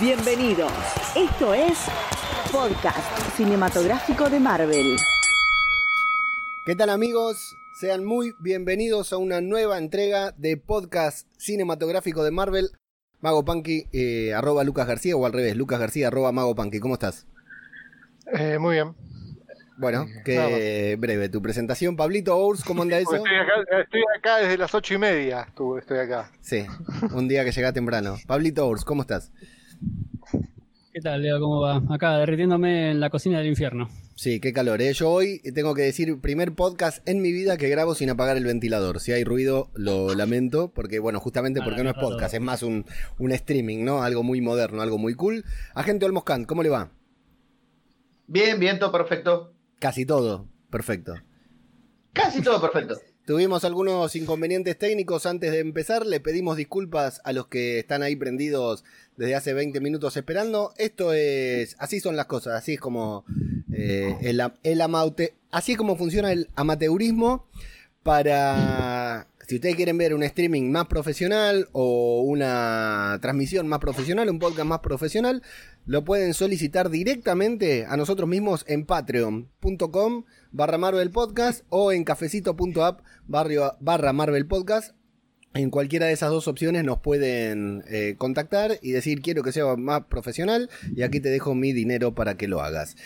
Bienvenidos. Esto es Podcast Cinematográfico de Marvel. ¿Qué tal amigos? Sean muy bienvenidos a una nueva entrega de Podcast Cinematográfico de Marvel. Mago Punky, eh, arroba Lucas García o al revés, Lucas García, arroba Mago. ¿Cómo estás? Eh, muy bien. Bueno, que breve tu presentación. Pablito Ours, ¿cómo anda eso? Estoy acá, estoy acá desde las ocho y media, estoy acá. Sí, un día que llega temprano. Pablito Ours, ¿cómo estás? ¿Qué tal, Leo? ¿Cómo va? Acá derritiéndome en la cocina del infierno. Sí, qué calor. ¿eh? Yo hoy tengo que decir, primer podcast en mi vida que grabo sin apagar el ventilador. Si hay ruido, lo lamento, porque, bueno, justamente porque no, es podcast, es más un, un, streaming, ¿no? Algo muy moderno, algo muy cool. Agente Olmoscan, ¿cómo le va? Bien, bien, todo perfecto. Casi todo, perfecto. Casi todo perfecto. Tuvimos algunos inconvenientes técnicos antes de empezar. Le pedimos disculpas a los que están ahí prendidos desde hace 20 minutos esperando. Esto es. Así son las cosas. Así es como. Eh, el, el amaute, así es como funciona el amateurismo. Para. Si ustedes quieren ver un streaming más profesional o una transmisión más profesional, un podcast más profesional, lo pueden solicitar directamente a nosotros mismos en patreon.com barra Marvel Podcast o en cafecito.app barra Marvel Podcast. En cualquiera de esas dos opciones nos pueden eh, contactar y decir quiero que sea más profesional y aquí te dejo mi dinero para que lo hagas.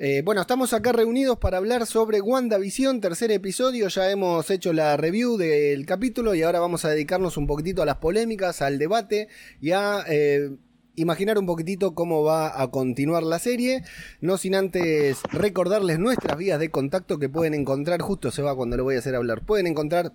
Eh, bueno, estamos acá reunidos para hablar sobre WandaVision, tercer episodio. Ya hemos hecho la review del capítulo y ahora vamos a dedicarnos un poquitito a las polémicas, al debate y a... Eh, imaginar un poquitito cómo va a continuar la serie, no sin antes recordarles nuestras vías de contacto que pueden encontrar, justo se va cuando lo voy a hacer hablar, pueden encontrar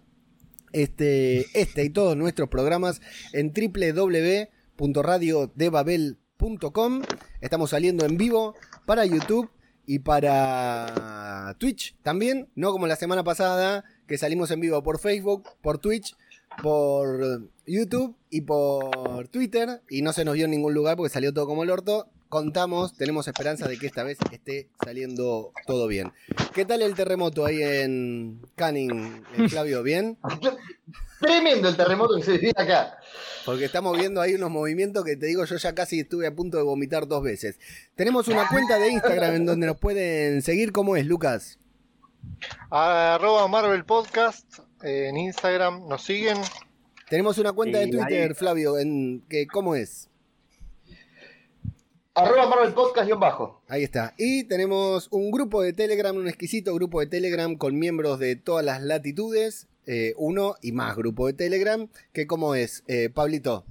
este, este y todos nuestros programas en www.radiodebabel.com, estamos saliendo en vivo para YouTube y para Twitch también, no como la semana pasada que salimos en vivo por Facebook, por Twitch, por YouTube y por Twitter y no se nos vio en ningún lugar porque salió todo como el orto. Contamos, tenemos esperanza de que esta vez esté saliendo todo bien. ¿Qué tal el terremoto ahí en Canning, Flavio? ¿Bien? Tremendo el terremoto que se vive acá. Porque estamos viendo ahí unos movimientos que te digo, yo ya casi estuve a punto de vomitar dos veces. Tenemos una cuenta de Instagram en donde nos pueden seguir. ¿Cómo es, Lucas? Arroba Marvel Podcast en Instagram. ¿Nos siguen? Tenemos una cuenta de Twitter, Flavio, en que ¿cómo es? Arroba Marvel Podcast bajo. Ahí está. Y tenemos un grupo de Telegram, un exquisito grupo de Telegram con miembros de todas las latitudes. Eh, uno y más grupo de Telegram. que ¿Cómo es, eh, Pablito?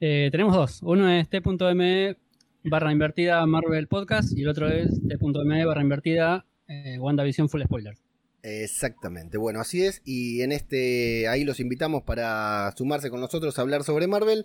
Eh, tenemos dos. Uno es t.me barra invertida Marvel Podcast y el otro es t.me barra invertida WandaVision Full Spoiler. Exactamente, bueno, así es. Y en este, ahí los invitamos para sumarse con nosotros a hablar sobre Marvel.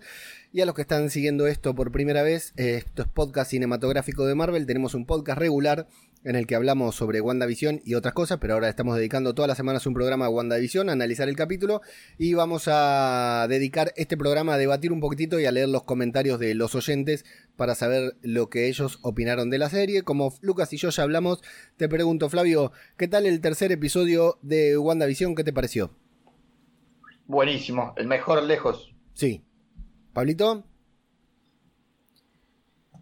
Y a los que están siguiendo esto por primera vez, esto es podcast cinematográfico de Marvel. Tenemos un podcast regular en el que hablamos sobre WandaVision y otras cosas, pero ahora estamos dedicando todas las semanas un programa a WandaVision, a analizar el capítulo y vamos a dedicar este programa a debatir un poquitito y a leer los comentarios de los oyentes para saber lo que ellos opinaron de la serie. Como Lucas y yo ya hablamos, te pregunto, Flavio, ¿qué tal el tercer episodio de WandaVision? ¿Qué te pareció? Buenísimo, el mejor lejos. Sí. ¿Pablito?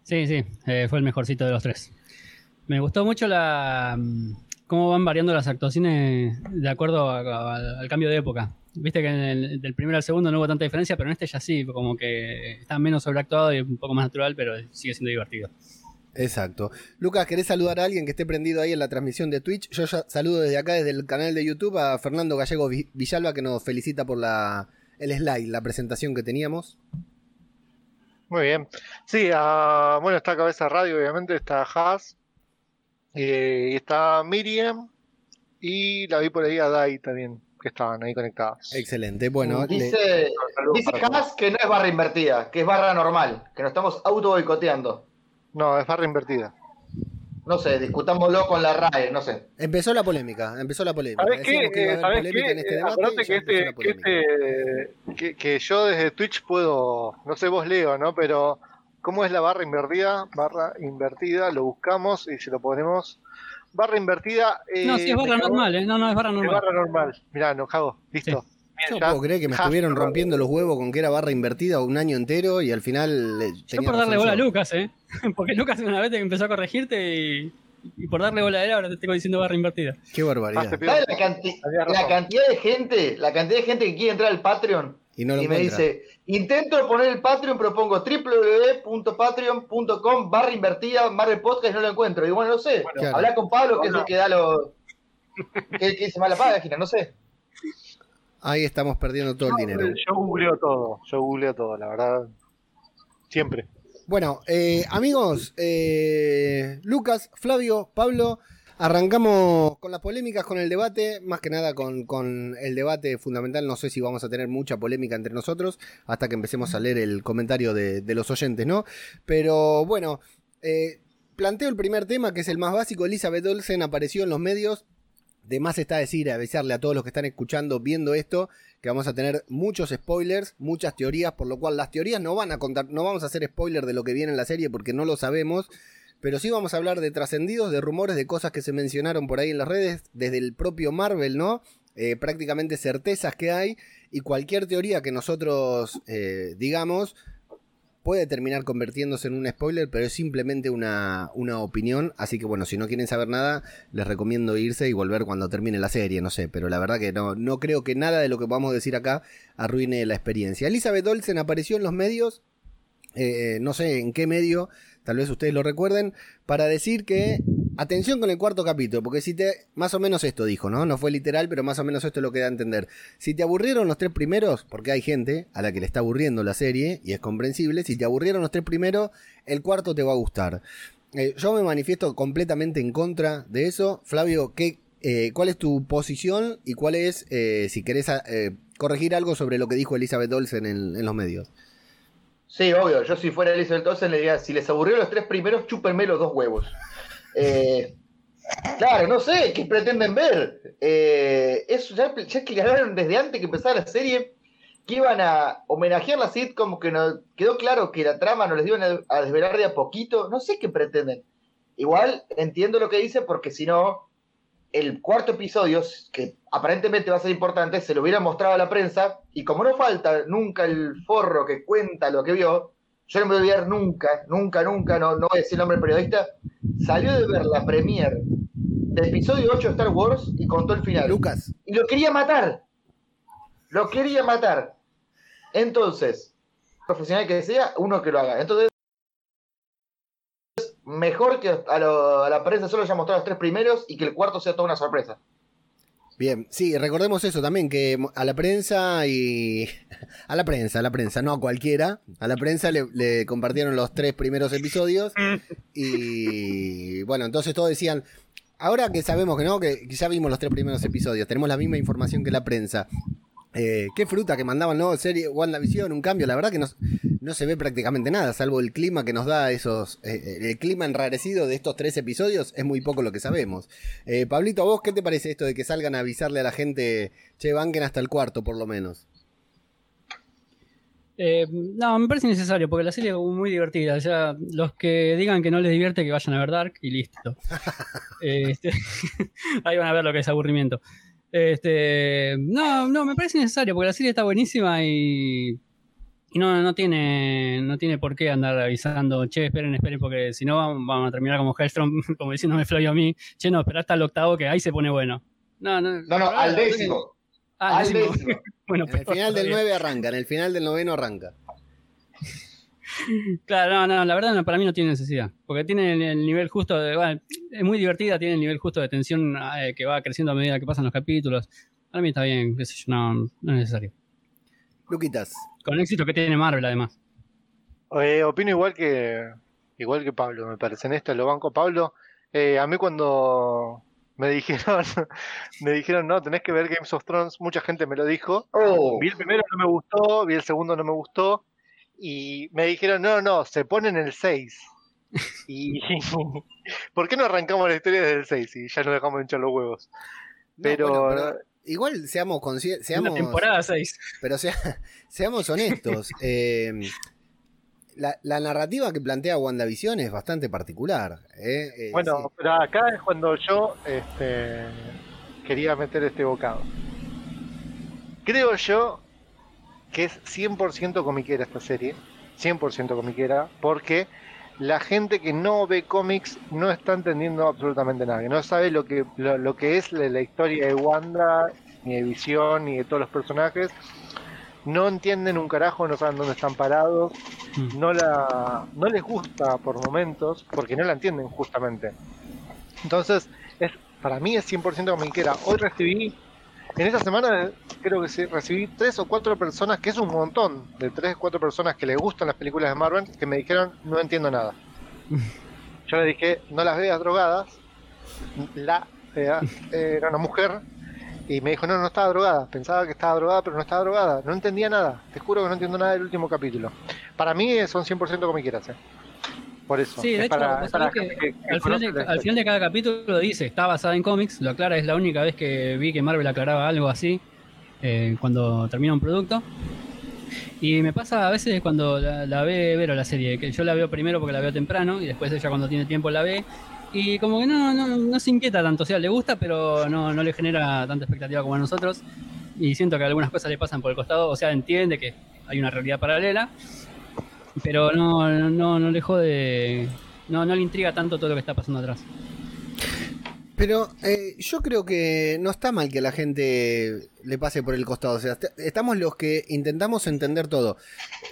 Sí, sí, eh, fue el mejorcito de los tres. Me gustó mucho la mm, cómo van variando las actuaciones de acuerdo al cambio de época. Viste que en el, del primero al segundo no hubo tanta diferencia, pero en este ya sí, como que está menos sobreactuado y un poco más natural, pero sigue siendo divertido. Exacto. Lucas, ¿querés saludar a alguien que esté prendido ahí en la transmisión de Twitch? Yo ya saludo desde acá, desde el canal de YouTube, a Fernando Gallego Villalba, que nos felicita por la, el slide, la presentación que teníamos. Muy bien. Sí, uh, bueno, está Cabeza Radio, obviamente, está Haas, eh, está Miriam y la vi por ahí a Dai también, que estaban ahí conectadas. Excelente, bueno. Dice, dice que no es barra invertida, que es barra normal, que nos estamos auto boicoteando. No, es barra invertida. No sé, discutámoslo con la RAE, no sé. Empezó la polémica, empezó la polémica. ¿Sabes qué? Que ¿Sabes qué? En este debate que, este, que, este, que, que, yo desde Twitch puedo, no sé vos Leo, ¿no? Pero ¿Cómo es la barra invertida? Barra invertida, lo buscamos y si lo ponemos. Barra invertida. Eh, no, sí, es barra normal, ¿eh? No, no, es barra normal. Es barra normal. Mirá, enojado. Listo. Yo puedo creer que me estuvieron rompiendo los huevos con que era barra invertida un año entero y al final. Yo por darle bola a Lucas, ¿eh? Porque Lucas una vez empezó a corregirte y, por darle bola a él ahora te estoy diciendo barra invertida. Qué barbaridad. La, la, cantidad de gente, la cantidad de gente que quiere entrar al Patreon y, me dice, intento poner el Patreon, propongo www.patreon.com barra invertida, Marvel Podcast y no lo encuentro. Y bueno, no sé, habla con Pablo, que es el que da los... que, que dice mala página, no sé. Ahí estamos perdiendo todo el dinero. Yo googleo todo, yo googleo todo, la verdad. Siempre. Bueno, eh, amigos, eh, Lucas, Flavio, Pablo, arrancamos con las polémicas, con el debate, más que nada con, el debate fundamental. No sé si vamos a tener mucha polémica entre nosotros hasta que empecemos a leer el comentario de, los oyentes, ¿no? Pero bueno, eh, planteo el primer tema, que es el más básico. Elizabeth Olsen apareció en los medios de más está decir, avisarle a todos los que están escuchando, viendo esto, que vamos a tener muchos spoilers, muchas teorías, por lo cual las teorías no van a contar, no vamos a hacer spoiler de lo que viene en la serie porque no lo sabemos, pero sí vamos a hablar de trascendidos, de rumores, de cosas que se mencionaron por ahí en las redes, desde el propio Marvel, ¿no? Eh, prácticamente certezas que hay y cualquier teoría que nosotros eh, digamos puede terminar convirtiéndose en un spoiler, pero es simplemente una, opinión. Así que bueno, si no quieren saber nada, les recomiendo irse y volver cuando termine la serie, no sé. Pero la verdad que no, no creo que nada de lo que vamos a decir acá arruine la experiencia. Elizabeth Olsen apareció en los medios, eh, no sé en qué medio, tal vez ustedes lo recuerden, para decir que Atención con el cuarto capítulo, porque si te. Más o menos esto dijo, ¿no? No fue literal, pero más o menos esto es lo que da a entender. Si te aburrieron los tres primeros, porque hay gente a la que le está aburriendo la serie, y es comprensible, si te aburrieron los tres primeros, el cuarto te va a gustar. Eh, yo me manifiesto completamente en contra de eso. Flavio, ¿qué, eh, ¿cuál es tu posición y cuál es, eh, si querés corregir algo sobre lo que dijo Elizabeth Olsen en, en los medios? Sí, obvio. Yo si fuera Elizabeth Olsen le diría, si les aburrieron los tres primeros, chúpenme los dos huevos. Eh, claro, no sé, ¿qué pretenden ver? Eh, eso ya, ya explicaron desde antes que empezara la serie que iban a homenajear la sitcom, que no, quedó claro que la trama no les iban a, desvelar de a poquito. No sé qué pretenden. Igual entiendo lo que dice, porque si no, el cuarto episodio, que aparentemente va a ser importante, se lo hubiera mostrado a la prensa, y como no falta nunca el forro que cuenta lo que vio, yo no me voy a olvidar nunca, nunca, nunca, no, no voy a decir el nombre del periodista, salió de ver la premiere del episodio 8 de Star Wars y contó el final. Lucas. Y lo quería matar. Lo quería matar. Entonces, profesional que sea, uno que lo haga. Entonces, mejor que a, la prensa solo haya mostrado los tres primeros y que el cuarto sea toda una sorpresa. Bien, sí, recordemos eso también, que a la prensa y... A la prensa, a la prensa, no a cualquiera. A la prensa le, compartieron los tres primeros episodios y bueno, entonces todos decían, ahora que sabemos que no, que ya vimos los tres primeros episodios, tenemos la misma información que la prensa. Eh, qué fruta que mandaban, ¿no? Serie WandaVision, un cambio. La verdad que no, no se ve prácticamente nada, salvo el clima que nos da esos. Eh, eh, el clima enrarecido de estos tres episodios es muy poco lo que sabemos. Pablito, ¿a vos qué te parece esto de que salgan a avisarle a la gente, che, banquen hasta el cuarto por lo menos? no, me parece necesario porque la serie es muy divertida. O sea, los que digan que no les divierte, que vayan a ver Dark y listo. Este, ahí van a ver lo que es aburrimiento. Este, no, no, me parece necesario porque la serie está buenísima y, no, no, tiene, no tiene por qué andar avisando, che, esperen, esperen, porque si no vamos, a terminar como Hellstrom, como diciéndome Flavio a mí, che, no, espera hasta el octavo que ahí se pone bueno. No, no, no, no al décimo. Ah, al décimo. bueno, en el final del 9 arranca, en el final del noveno arranca. Claro, no, no, la verdad para mí no tiene necesidad, porque tiene el, nivel justo de, bueno, es muy divertida, tiene el nivel justo de tensión eh, que va creciendo a medida que pasan los capítulos. Para mí está bien, qué sé yo, no, no es necesario. Luquitas. Con el éxito que tiene Marvel además. Eh, opino igual que igual que Pablo, me parece en esto, lo banco Pablo. Eh, a mí cuando me dijeron, me dijeron, no, tenés que ver Games of Thrones, mucha gente me lo dijo. Oh. Vi el primero, no me gustó, vi el segundo, no me gustó y me dijeron, no, no, se ponen el 6. y ¿por qué no arrancamos la historia desde el 6 y ya nos dejamos hinchar los huevos? Pero, igual seamos conscientes, seamos temporada 6. Pero sea, seamos honestos, eh, la, la, narrativa que plantea WandaVision es bastante particular. ¿eh? Eh, bueno, pero acá es cuando yo este, quería meter este bocado. Creo yo que es 100% comiquera esta serie, 100% comiquera, porque la gente que no ve cómics no está entendiendo absolutamente nada, que no sabe lo que, lo, que es la, historia de Wanda, ni de Visión, ni de todos los personajes. No entienden un carajo, no saben dónde están parados, mm. no, la, no les gusta por momentos, porque no la entienden justamente. Entonces, es, para mí es 100% comiquera. Hoy recibí en esta semana creo que recibí tres o cuatro personas, que es un montón, de tres o cuatro personas que les gustan las películas de Marvel, que me dijeron, no entiendo nada. Yo le dije, no las veas drogadas. La eh, era una mujer y me dijo, no, no estaba drogada. Pensaba que estaba drogada, pero no estaba drogada. No entendía nada. Te juro que no entiendo nada del último capítulo. Para mí son 100% como quieras. Eh. Por eso. Sí, de hecho, al, final de, cada capítulo lo dice, está basada en cómics, lo aclara, es la única vez que vi que Marvel aclaraba algo así eh, cuando termina un producto. Y me pasa a veces cuando la, ve Vero la serie, que yo la veo primero porque la veo temprano y después ella cuando tiene tiempo la ve. Y como que no, no, no se inquieta tanto, o sea, le gusta, pero no, no le genera tanta expectativa como a nosotros. Y siento que algunas cosas le pasan por el costado, o sea, entiende que hay una realidad paralela pero no, no, no le jode, no, no le intriga tanto todo lo que está pasando atrás. Pero eh, yo creo que no está mal que la gente le pase por el costado. O sea, estamos los que intentamos entender todo.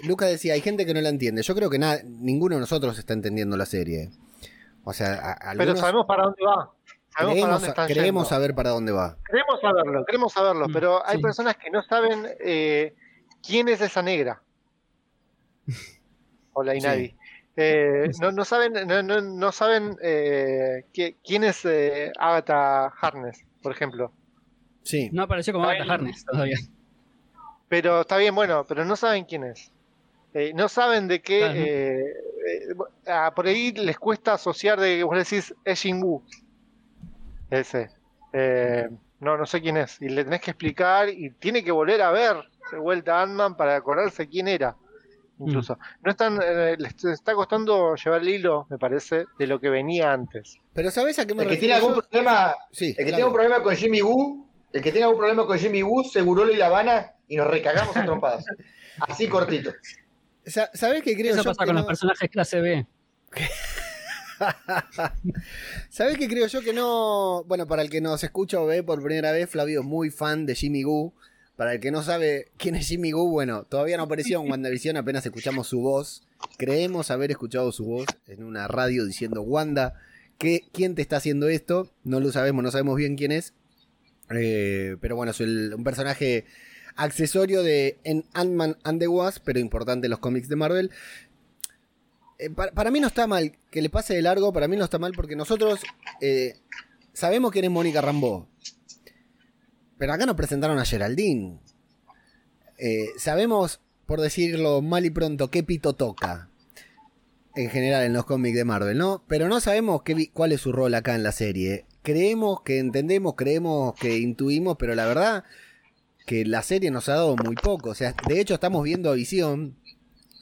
Lucas decía, hay gente que no la entiende. Yo creo que nada, ninguno de nosotros está entendiendo la serie. O sea, Pero sabemos para dónde va. Sabemos saber para dónde va. Queremos saberlo, queremos saberlo. Mm, pero hay personas que no saben eh, quién es esa negra. Hola Inadi. Eh, no, no, saben, no, no, no saben eh, quién es eh, Agatha Harness, por ejemplo. Sí. No apareció como Agatha Harness todavía. Pero está bien, bueno, pero no saben quién es. Eh, no saben de qué. Ah, por ahí les cuesta asociar de que vos decís es Wu. Ese. no, no sé quién es. Y le tenés que explicar y tiene que volver a ver de vuelta a Ant-Man para acordarse quién era incluso. No están, eh, les está costando llevar el hilo, me parece, de lo que venía antes. Pero ¿sabes a qué me el que tiene algún problema, el que tenga un problema con Jimmy Woo, el que tenga algún problema con Jimmy Woo, seguro y La Habana y nos recagamos a trompadas. Así cortito. ¿Sabes qué creo Eso pasa con los personajes clase B. ¿Sabes qué creo yo que no? Bueno, para el que nos escucha o ve por primera vez, Flavio es muy fan de Jimmy Woo. Para el que no sabe quién es Jimmy Goo, bueno, todavía no apareció en WandaVision, apenas escuchamos su voz. Creemos haber escuchado su voz en una radio diciendo, Wanda, ¿qué, ¿quién te está haciendo esto? No lo sabemos, no sabemos bien quién es. Eh, pero bueno, es un personaje accesorio de Ant-Man and the Wasp, pero importante en los cómics de Marvel. Eh, para, mí no está mal que le pase de largo, para mí no está mal porque nosotros eh, sabemos quién es Mónica Rambeau. Pero acá nos presentaron a Geraldine. Eh, sabemos, por decirlo mal y pronto, qué pito toca. En general en los cómics de Marvel, ¿no? Pero no sabemos qué, cuál es su rol acá en la serie. Creemos que entendemos, creemos que intuimos, pero la verdad que la serie nos ha dado muy poco. O sea, de hecho estamos viendo a Visión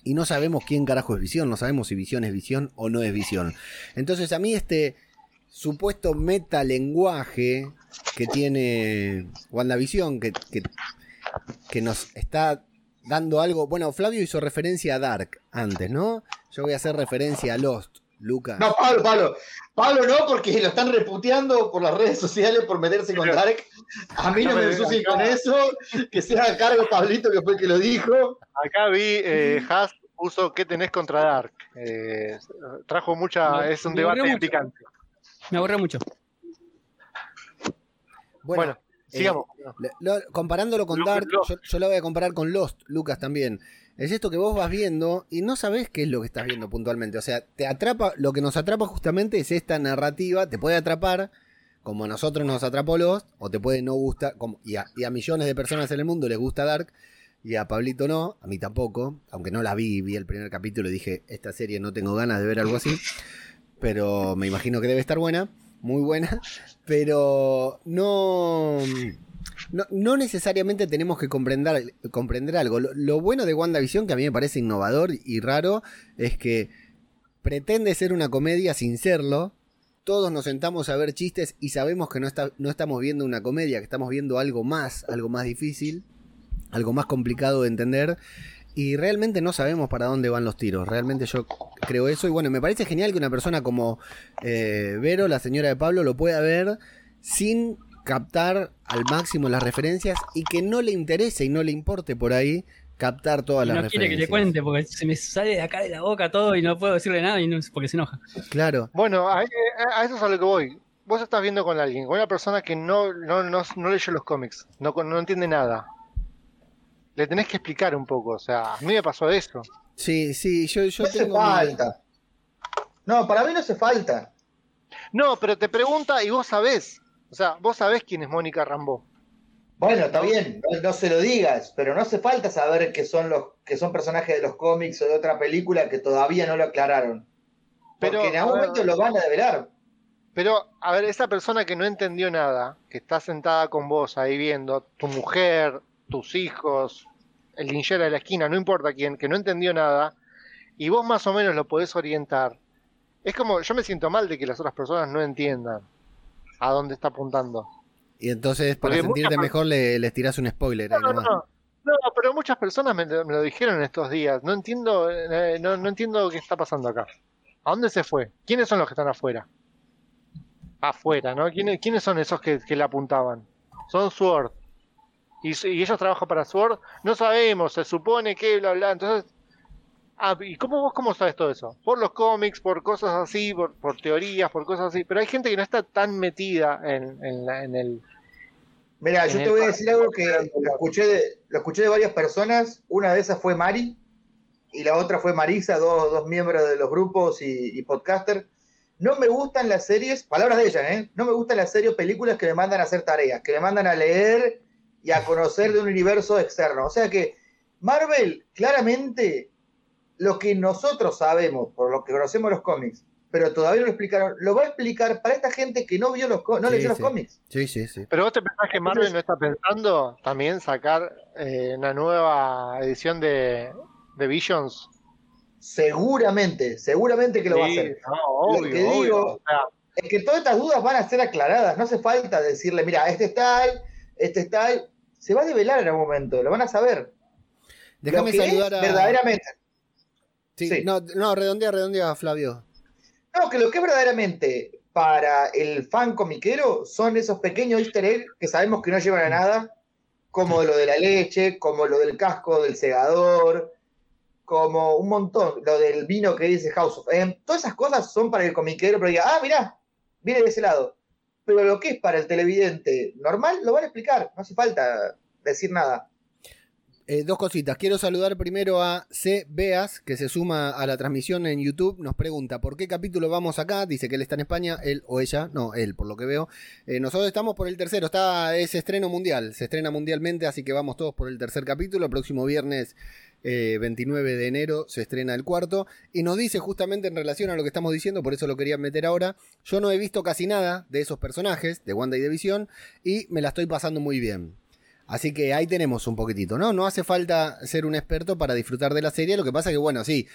y no sabemos quién carajo es Visión, no sabemos si Visión es Visión o no es Visión. Entonces a mí este supuesto metalenguaje que tiene WandaVision, que, que, que nos está dando algo. Bueno, Flavio hizo referencia a Dark antes, ¿no? Yo voy a hacer referencia a Lost, Luca. No, Pablo, Pablo. Pablo no, porque lo están reputeando por las redes sociales por meterse con Dark. A mí no, me ensucien con eso. Que sea a cargo Pablito, que fue el que lo dijo. Acá vi, eh, Has puso ¿qué tenés contra Dark? Eh, trajo mucha. es un debate picante. Me aburre mucho. Bueno, eh, sigamos. comparándolo con Dark, yo, lo voy a comparar con Lost, Lucas también. Es esto que vos vas viendo y no sabes qué es lo que estás viendo puntualmente. O sea, te atrapa, lo que nos atrapa justamente es esta narrativa, te puede atrapar, como a nosotros nos atrapó Lost, o te puede no gustar, como, y, a, y a millones de personas en el mundo les gusta Dark, y a Pablito no, a mí tampoco, aunque no la vi, vi el primer capítulo y dije, esta serie no tengo ganas de ver algo así pero me imagino que debe estar buena, muy buena, pero no... No, necesariamente tenemos que comprender, comprender algo. Lo, bueno de WandaVision, que a mí me parece innovador y raro, es que pretende ser una comedia sin serlo. Todos nos sentamos a ver chistes y sabemos que no, está, no estamos viendo una comedia, que estamos viendo algo más, algo más difícil. algo más complicado de entender. Y realmente no sabemos para dónde van los tiros. Realmente yo creo eso. Y bueno, me parece genial que una persona como eh, Vero, la señora de Pablo, lo pueda ver sin captar al máximo las referencias y que no le interese y no le importe por ahí captar todas las referencias. No quiere que te cuente porque se me sale de acá de la boca todo y no puedo decirle nada y no, porque se enoja. Claro. Bueno, a, eso es a lo que voy. Vos estás viendo con alguien, con una persona que no, no, no, no leyó los cómics, no, no entiende nada le tenés que explicar un poco. O sea, a mí me pasó eso. Sí, sí, yo, yo no hace falta. No, para mí no hace falta. No, pero te pregunta y vos sabés. O sea, vos sabés quién es Mónica Rambó. Bueno, está bien, no, se lo digas, pero no hace falta saber que son los que son personajes de los cómics o de otra película que todavía no lo aclararon. Pero, Porque en algún momento lo van a develar. Pero, a ver, esa persona que no entendió nada, que está sentada con vos ahí viendo, tu mujer, tus hijos, el linchera de la esquina, no importa quién, que no entendió nada, y vos más o menos lo podés orientar. Es como, yo me siento mal de que las otras personas no entiendan a dónde está apuntando. Y entonces, para sentirte mejor, le, les tirás un spoiler. No, no, no, pero muchas personas me, lo dijeron estos días. No entiendo, eh, no, no, entiendo qué está pasando acá. ¿A dónde se fue? ¿Quiénes son los que están afuera? Afuera, ¿no? ¿Quiénes, quiénes son esos que, que le apuntaban? Son Sword, y, ellos trabajan para Sword, no sabemos, se supone que bla bla, entonces Ah, ¿y cómo vos cómo sabes todo eso? Por los cómics, por cosas así, por, por teorías, por cosas así. Pero hay gente que no está tan metida en, en, el. Mira, yo te voy a decir algo que lo escuché, de, lo escuché de varias personas. Una de esas fue Mari y la otra fue Marisa, dos, dos miembros de los grupos y, y podcaster. No me gustan las series, palabras de ella, ¿eh? No me gustan las series o películas que me mandan a hacer tareas, que me mandan a leer y a conocer de un universo externo. O sea que Marvel, claramente, lo que nosotros sabemos, por lo que conocemos los cómics, pero todavía no lo explicaron, lo va a explicar para esta gente que no vio los no leyó los cómics. Sí, sí, sí. Pero vos te pensás que Marvel no está pensando también sacar eh, una nueva edición de, de Visions. Seguramente, seguramente que lo va a hacer. lo que digo es que todas estas dudas van a ser aclaradas. No hace falta decirle, mira, este es tal, este es tal se va a develar en algún momento, lo van a saber. Déjame saludar a. Verdaderamente. Sí, No, no, redondea, redondea, Flavio. No, que lo que es verdaderamente para el fan comiquero son esos pequeños easter eggs que sabemos que no llevan a nada, como lo de la leche, como lo del casco del segador, como un montón, lo del vino que dice House of M. Todas esas cosas son para el comiquero, pero diga, ah, mirá, viene de ese lado pero lo que es para el televidente normal lo van a explicar, no hace falta decir nada. Eh, dos cositas. Quiero saludar primero a C. Beas, que se suma a la transmisión en YouTube. Nos pregunta por qué capítulo vamos acá. Dice que él está en España, él o ella, no, él, por lo que veo. Eh, nosotros estamos por el tercero, está, es estreno mundial, se estrena mundialmente, así que vamos todos por el tercer capítulo. El próximo viernes 29 eh, de enero se estrena el cuarto. Y nos dice justamente en relación a lo que estamos diciendo, por eso lo quería meter ahora. Yo no he visto casi nada de esos personajes de Wanda y de Visión y me la estoy pasando muy bien. Así que ahí tenemos un poquitito, ¿no? No hace falta ser un experto para disfrutar de la serie. Lo que pasa que, bueno, sí,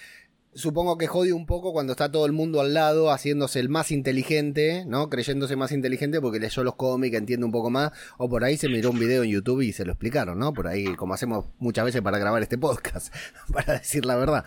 supongo que jode un poco cuando está todo el mundo al lado haciéndose el más inteligente, ¿no? Creyéndose más inteligente porque leyó los cómics, entiende un poco más, o por ahí se miró un video en YouTube y se lo explicaron, ¿no? Por ahí, como hacemos muchas veces para grabar este podcast, para decir la verdad.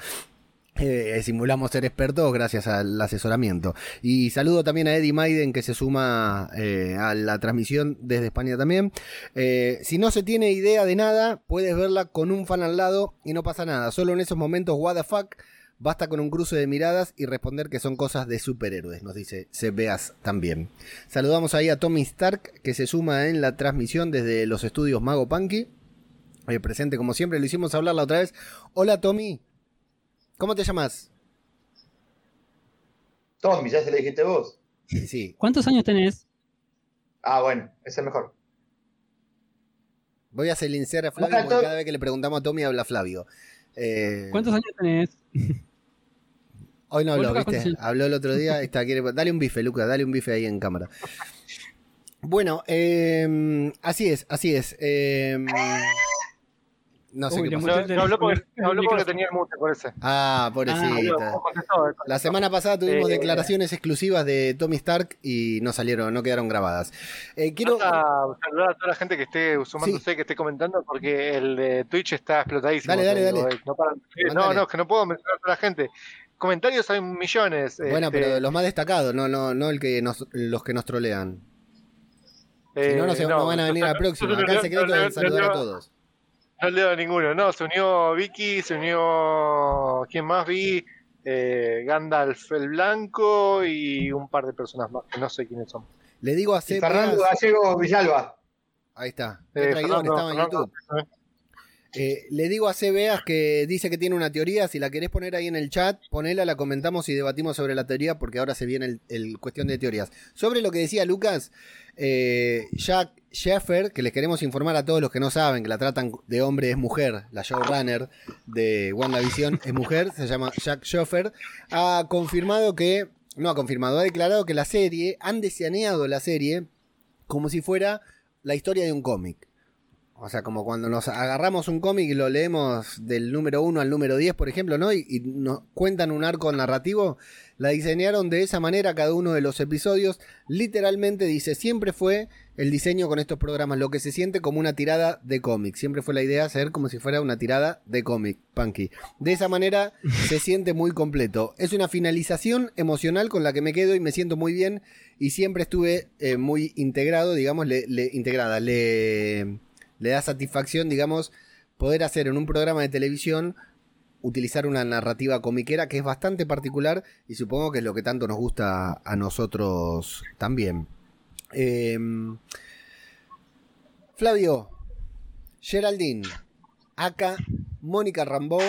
Eh, simulamos ser expertos gracias al asesoramiento. Y saludo también a Eddie Maiden que se suma eh, a la transmisión desde España también. Eh, si no se tiene idea de nada, puedes verla con un fan al lado y no pasa nada. Solo en esos momentos, what the fuck, basta con un cruce de miradas y responder que son cosas de superhéroes, nos dice Sebeas también. Saludamos ahí a Tommy Stark que se suma en la transmisión desde los estudios Mago Punky. presente como siempre, lo hicimos hablar la otra vez. Hola Tommy. ¿Cómo te llamas? Tommy, ya se le dijiste vos. Sí, sí. ¿Cuántos años tenés? Ah, bueno, ese es mejor. Voy a silenciar a Flavio porque cada vez que le preguntamos a Tommy habla Flavio. Eh, ¿Cuántos años tenés? Hoy no habló, ¿viste? Habló el otro día. Está, Dale un bife, Lucas, dale un bife ahí en cámara. Bueno, em, así es, así es. Em, No sé qué pasó. No, habló porque, habló porque tenía el mute, por eso. Ah, pobrecita. Ah, la semana pasada tuvimos eh, declaraciones exclusivas de Tommy Stark y no salieron, no quedaron grabadas. Eh, quiero saludar a toda la gente que esté sumándose, que esté comentando, porque el de Twitch está explotadísimo. Dale, dale, dale. No, no, es que no puedo mencionar a toda la gente comentarios hay millones. Bueno, pero este, los más destacados, no, no, no el que los que nos trolean. si no, no, se, van a venir a la próxima. Acá el secreto es saludar a todos. No leo a ninguno, no, se unió Vicky, se unió. ¿Quién más vi? Eh, Gandalf el Blanco y un par de personas más, que no sé quiénes son. Le digo a Fernando Gallego Villalba. Ahí está. Eh, traidor, estaba en YouTube. Eh, le digo a CBAs que dice que tiene una teoría. Si la querés poner ahí en el chat, ponela, la comentamos y debatimos sobre la teoría, porque ahora se viene el, cuestión de teorías. Sobre lo que decía Lucas, eh, Jack Sheffer, que les queremos informar a todos los que no saben que la tratan de hombre es mujer, la showrunner de WandaVision es mujer, se llama Jack Sheffer, ha confirmado que, no ha confirmado, ha declarado que la serie, han desaneado la serie como si fuera la historia de un cómic. O sea, como cuando nos agarramos un cómic y lo leemos del número 1 al número 10, por ejemplo, ¿no? Y, nos cuentan un arco narrativo, la diseñaron de esa manera cada uno de los episodios. Literalmente dice, siempre fue el diseño con estos programas, lo que se siente como una tirada de cómic. Siempre fue la idea hacer como si fuera una tirada de cómic, Punky. De esa manera se siente muy completo. Es una finalización emocional con la que me quedo y me siento muy bien. Y siempre estuve eh, muy integrado, digamos, le, integrada. Le le da satisfacción, digamos, poder hacer en un programa de televisión utilizar una narrativa comiquera que es bastante particular y supongo que es lo que tanto nos gusta a nosotros también. Em, Flavio, Geraldine, acá Mónica Rambó,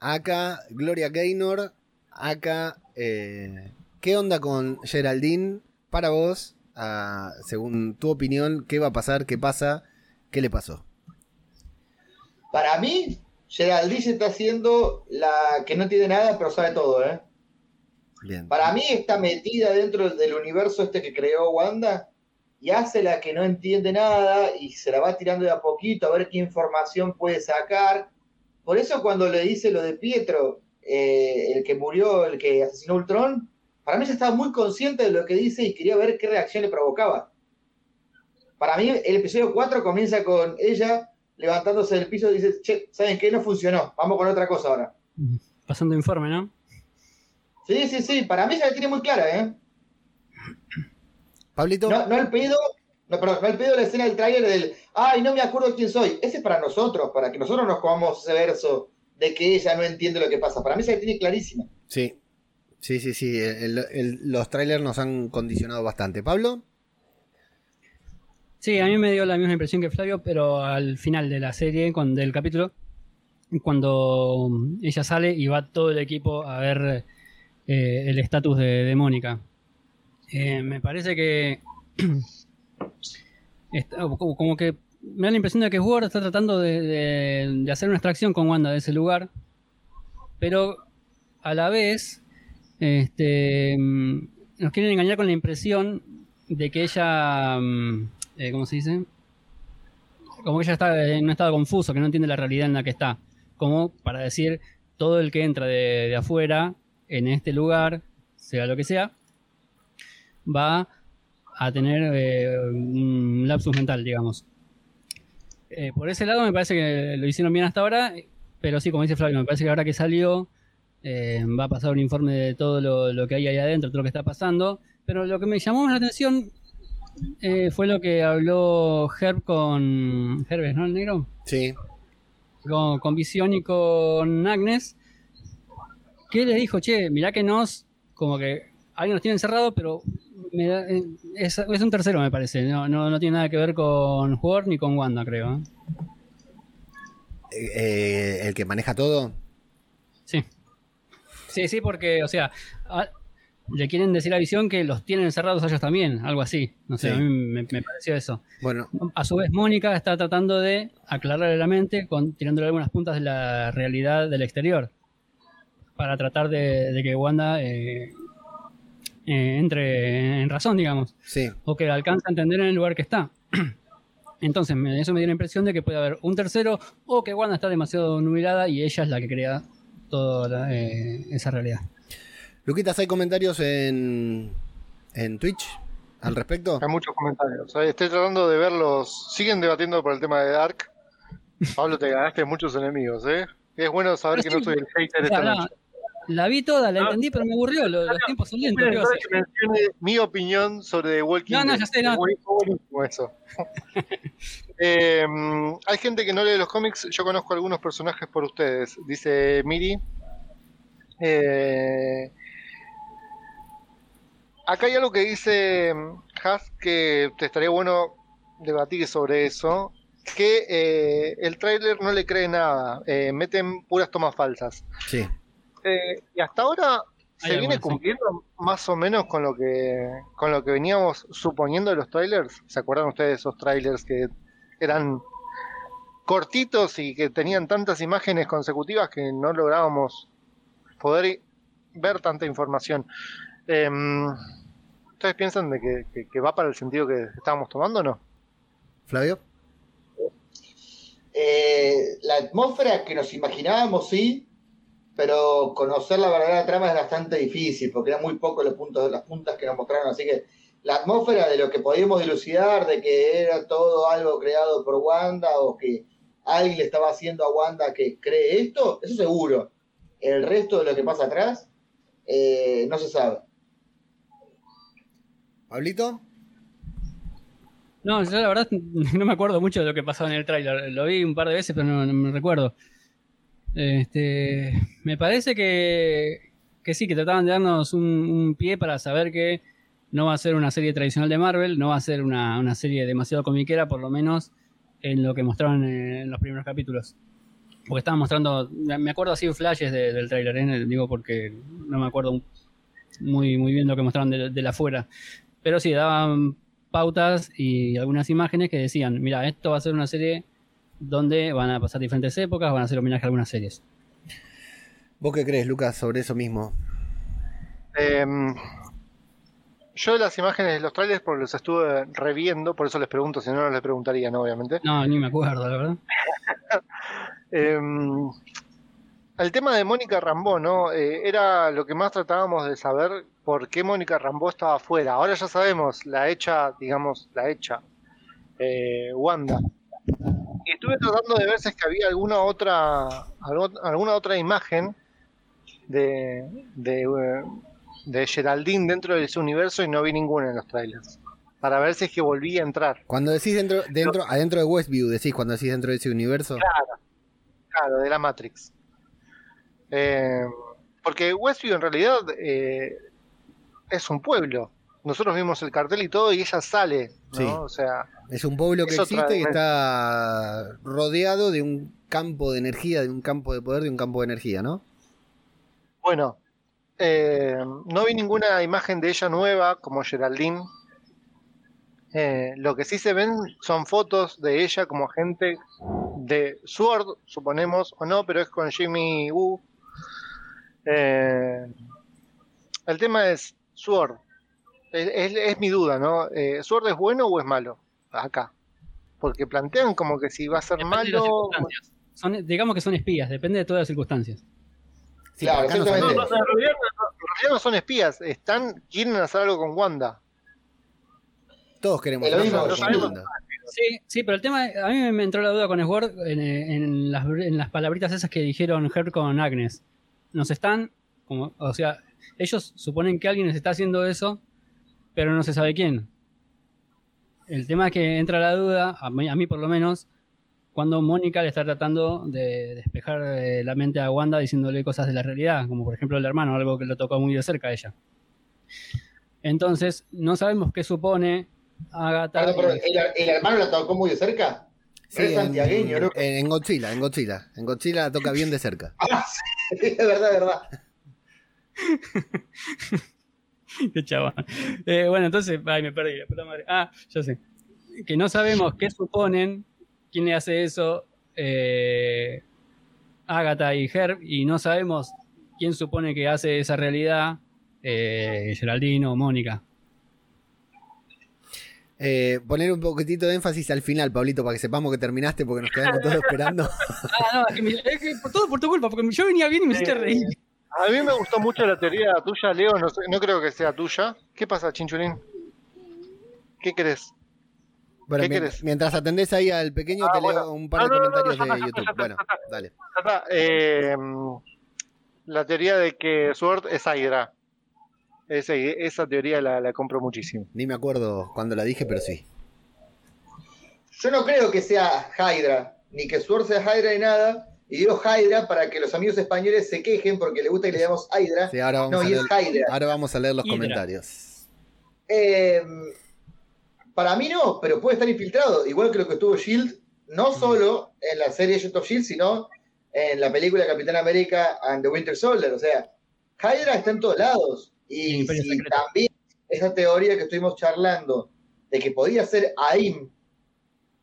acá Gloria Gaynor, acá... Eh, ¿Qué onda con Geraldine? Para vos, ah, según tu opinión, ¿qué va a pasar? ¿Qué pasa? ¿Qué le pasó? Para mí, Geraldine está haciendo la que no tiene nada, pero sabe todo, ¿eh? Bien. Para mí está metida dentro del universo este que creó Wanda y hace la que no entiende nada y se la va tirando de a poquito a ver qué información puede sacar. Por eso cuando le dice lo de Pietro, eh, el que murió, el que asesinó a Ultron, para mí ya estaba muy consciente de lo que dice y quería ver qué reacción le provocaba. Para mí, el episodio 4 comienza con ella levantándose del piso y dice, che, ¿saben qué? No funcionó, vamos con otra cosa ahora. Pasando informe, ¿no? Sí, sí, sí, para mí se la tiene muy clara, ¿eh? Pablito. No, no el pedo, no, perdón, no el pedo de la escena del tráiler del, ay, no me acuerdo quién soy. Ese es para nosotros, para que nosotros nos comamos ese verso de que ella no entiende lo que pasa. Para mí se la tiene clarísima. Sí, sí, sí, sí. los trailers nos han condicionado bastante. Pablo. Sí, a mí me dio la misma impresión que Flavio, pero al final de la serie, cuando, del capítulo, cuando ella sale y va todo el equipo a ver eh, el estatus de, Mónica. Eh, me parece que. como, que me da la impresión de que Ward está tratando de, hacer una extracción con Wanda de ese lugar, pero a la vez este, mm, nos quieren engañar con la impresión de que ella. Mm, eh, ¿cómo se dice? Como que ella está en un estado confuso, que no entiende la realidad en la que está. Como para decir, todo el que entra de, afuera en este lugar, sea lo que sea, va a tener eh, un lapsus mental, digamos. Eh, por ese lado me parece que lo hicieron bien hasta ahora, pero sí, como dice Flavio, me parece que ahora que salió va a pasar un informe de todo lo, lo, que hay ahí adentro, todo lo que está pasando. Pero lo que me llamó la atención eh, fue lo que habló Herb con. Herbes, ¿no? El negro. Sí. Con, con Visión y con Agnes. Que les dijo, che, mirá que nos. Como que alguien nos tiene encerrado, pero eh, es, un tercero, me parece. No, no, tiene nada que ver con Ward ni con Wanda, creo. ¿eh? el que maneja todo. Sí. Sí, sí, porque, o sea, le quieren decir a Visión que los tienen encerrados ellos también, algo así. No sé, a mí me, pareció eso. Bueno. A su vez, Mónica está tratando de aclararle la mente con, tirándole algunas puntas de la realidad del exterior. Para tratar de, que Wanda eh, eh, entre en razón, digamos. Sí. O que alcance a entender en el lugar que está. Entonces, eso me dio la impresión de que puede haber un tercero o que Wanda está demasiado nubilada y ella es la que crea toda eh, esa realidad. Luquitas, ¿hay comentarios en, en Twitch al respecto? Hay muchos comentarios. Estoy tratando de verlos. Siguen debatiendo por el tema de Dark. Pablo, te ganaste muchos enemigos, ¿eh? Es bueno saber que no soy el hater esta noche. La vi toda, la entendí, pero me aburrió. Los, tiempos son lentos. mi opinión sobre The Walking Dead. No, no, ya sé, no. Buenísimo eso. Em, hay gente que no lee los cómics. Yo conozco algunos personajes por ustedes. Dice Miri. Eh, acá hay algo que dice Haas que te estaría bueno debatir sobre eso. Que eh, el tráiler no le cree nada. Eh, meten puras tomas falsas. Sí. Eh, y hasta ahora se viene cumpliendo más o menos con lo que con lo que veníamos suponiendo de los trailers. ¿Se acuerdan ustedes de esos trailers que eran cortitos y que tenían tantas imágenes consecutivas que no lográbamos poder ver tanta información? Em, ¿Ustedes piensan de que, va para el sentido que estábamos tomando o no? Flavio. Eh, la atmósfera que nos imaginábamos, sí, pero conocer la verdadera trama es bastante difícil, porque eran muy pocos los puntos, las puntas que nos mostraron, así que la atmósfera de lo que podíamos dilucidar, de que era todo algo creado por Wanda, o que alguien le estaba haciendo a Wanda que cree esto, eso seguro. El resto de lo que pasa atrás, eh, no se sabe. ¿Pablito? No, yo la verdad no me acuerdo mucho de lo que pasaba en el tráiler. Lo vi un par de veces, pero no me recuerdo. Este, me parece que, sí, que trataban de darnos un, pie para saber que no va a ser una serie tradicional de Marvel, no va a ser una, serie demasiado comiquera, por lo menos en lo que mostraron en los primeros capítulos. Porque estaban mostrando, me acuerdo así flashes del trailer, ¿eh? digo porque no me acuerdo muy, muy bien lo que mostraron de, de la afuera. Pero sí, daban pautas y algunas imágenes que decían, mira, esto va a ser una serie donde van a pasar diferentes épocas, van a hacer homenaje a algunas series. ¿Vos qué crees, Lucas, sobre eso mismo? Em, yo las imágenes de los trailers porque los estuve reviendo, por eso les pregunto, si no, no les preguntaría, ¿no? Obviamente. No, ni me acuerdo, la verdad. Em, el tema de Mónica Rambó, ¿no? Eh, era lo que más tratábamos de saber por qué Mónica Rambó estaba afuera. Ahora ya sabemos, la hecha, digamos, la hecha eh, Wanda y estuve tratando de ver si es que había alguna otra alguna otra imagen de, de, eh, de Geraldine dentro de ese universo y no vi ninguna en los trailers. Para ver si es que volví a entrar. Cuando decís dentro, dentro, adentro de Westview, decís cuando decís dentro de ese universo. Claro, claro, de la Matrix. Eh, porque Westview en realidad eh, es un pueblo. Nosotros vimos el cartel y todo y ella sale, ¿no? O sea, es un pueblo que existe y está rodeado de un campo de energía, de un campo de poder, de un campo de energía, ¿no? Bueno, eh, no vi ninguna imagen de ella nueva como Geraldine. Eh, lo que sí se ven son fotos de ella como agente de Sword, suponemos, o no, pero es con Jimmy Woo. Eh, el tema es Sword. Es, mi duda, ¿no? ¿Sword es bueno o es malo? acá. Porque plantean como que si va a ser malo. Son, digamos que son espías, depende de todas las circunstancias. claro, no, en, realidad, no son espías, están, quieren hacer algo con Wanda. Todos queremos hacer algo con Wanda. Sí, sí, pero el tema, a mí me entró la duda con Sword en, las, en las palabritas esas que dijeron Her con Agnes. Nos están, como, o sea, ellos suponen que alguien les está haciendo eso, pero no se sabe quién. El tema es que entra la duda, a mí, por lo menos, cuando Mónica le está tratando de despejar eh, la mente a Wanda diciéndole cosas de la realidad, como por ejemplo el hermano, algo que lo tocó muy de cerca a ella. Entonces, no sabemos qué supone Agatha. ¿el, hermano la tocó muy de cerca? Sí, es santiagueño, ¿no? En, Godzilla, en Godzilla. En Godzilla la toca bien de cerca. ah, es verdad, es verdad. Qué chaval. Eh, bueno, entonces, ay, me perdí, puta madre. Ah, ya sé. Que no sabemos qué suponen, quién le hace eso, eh, Agatha y Herb, y no sabemos quién supone que hace esa realidad, eh, Geraldino o Mónica. Eh, poner un poquitito de énfasis al final, Pablito, para que sepamos que terminaste porque nos quedamos todos esperando. ah, no, es que, por todo por tu culpa, porque yo venía bien y me hiciste reír. A mí me gustó mucho la teoría tuya, Leo, no, no creo que sea tuya. ¿Qué pasa, Chinchulín? ¿Qué crees? Bueno, mientras atendés ahí al pequeño, ah, te leo un par de comentarios de YouTube. bueno, dale. Eh, la teoría de que Sword es Hydra. Esa, esa teoría la, la, compro muchísimo. Ni me acuerdo cuando la dije, pero sí. Yo no creo que sea Hydra, ni que Sword sea Hydra ni nada. Y digo Hydra para que los amigos españoles se quejen porque les gusta que le digamos Hydra. Sí, ahora vamos, a, leer, ahora vamos a leer los comentarios. Eh, para mí no, pero puede estar infiltrado, igual que lo que estuvo Shield, no solo en la serie Agent of Shield, sino en la película Capitán América and the Winter Soldier. O sea, Hydra está en todos lados. Y también esa teoría que estuvimos charlando de que podía ser AIM,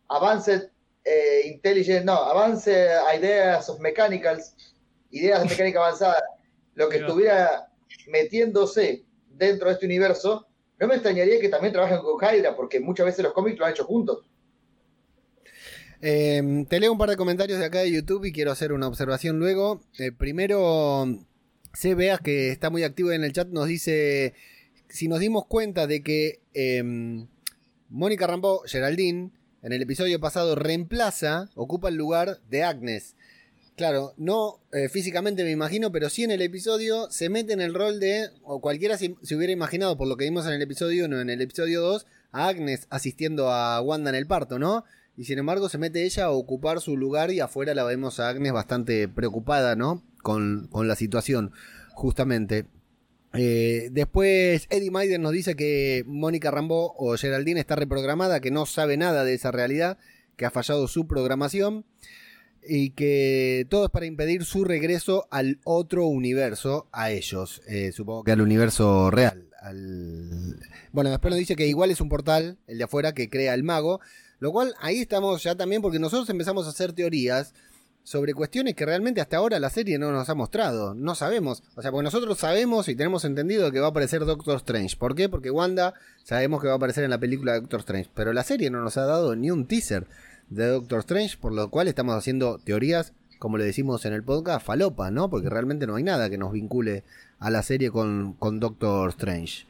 Advanced eh, Intelligence, no, Advanced Ideas of Mechanicals, ideas de mecánica avanzada, lo que estuviera metiéndose dentro de este universo, no me extrañaría que también trabajen con Hydra, porque muchas veces los cómics lo han hecho juntos. Em, te leo un par de comentarios de acá de YouTube y quiero hacer una observación luego. Eh, primero, se veas que está muy activo en el chat, nos dice, si nos dimos cuenta de que em, Mónica Rambo, Geraldine, en el episodio pasado reemplaza, ocupa el lugar de Agnes. Claro, no eh, físicamente me imagino, pero sí en el episodio se mete en el rol de, o cualquiera se, hubiera imaginado por lo que vimos en el episodio 1, en el episodio 2, a Agnes asistiendo a Wanda en el parto, ¿no? Y sin embargo se mete ella a ocupar su lugar y afuera la vemos a Agnes bastante preocupada, ¿no? Con, la situación, justamente. Eh, después Eddie Maiden nos dice que Mónica Rambo o Geraldine está reprogramada, que no sabe nada de esa realidad, que ha fallado su programación y que todo es para impedir su regreso al otro universo, a ellos, eh, supongo que al universo real. Bueno, después nos dice que igual es un portal, el de afuera, que crea el mago, lo cual ahí estamos ya también porque nosotros empezamos a hacer teorías sobre cuestiones que realmente hasta ahora la serie no nos ha mostrado, no sabemos, o sea, porque nosotros sabemos y tenemos entendido que va a aparecer Doctor Strange, ¿por qué? Porque Wanda sabemos que va a aparecer en la película de Doctor Strange, pero la serie no nos ha dado ni un teaser de Doctor Strange, por lo cual estamos haciendo teorías, como le decimos en el podcast, falopa, ¿no? Porque realmente no hay nada que nos vincule a la serie con, con Doctor Strange.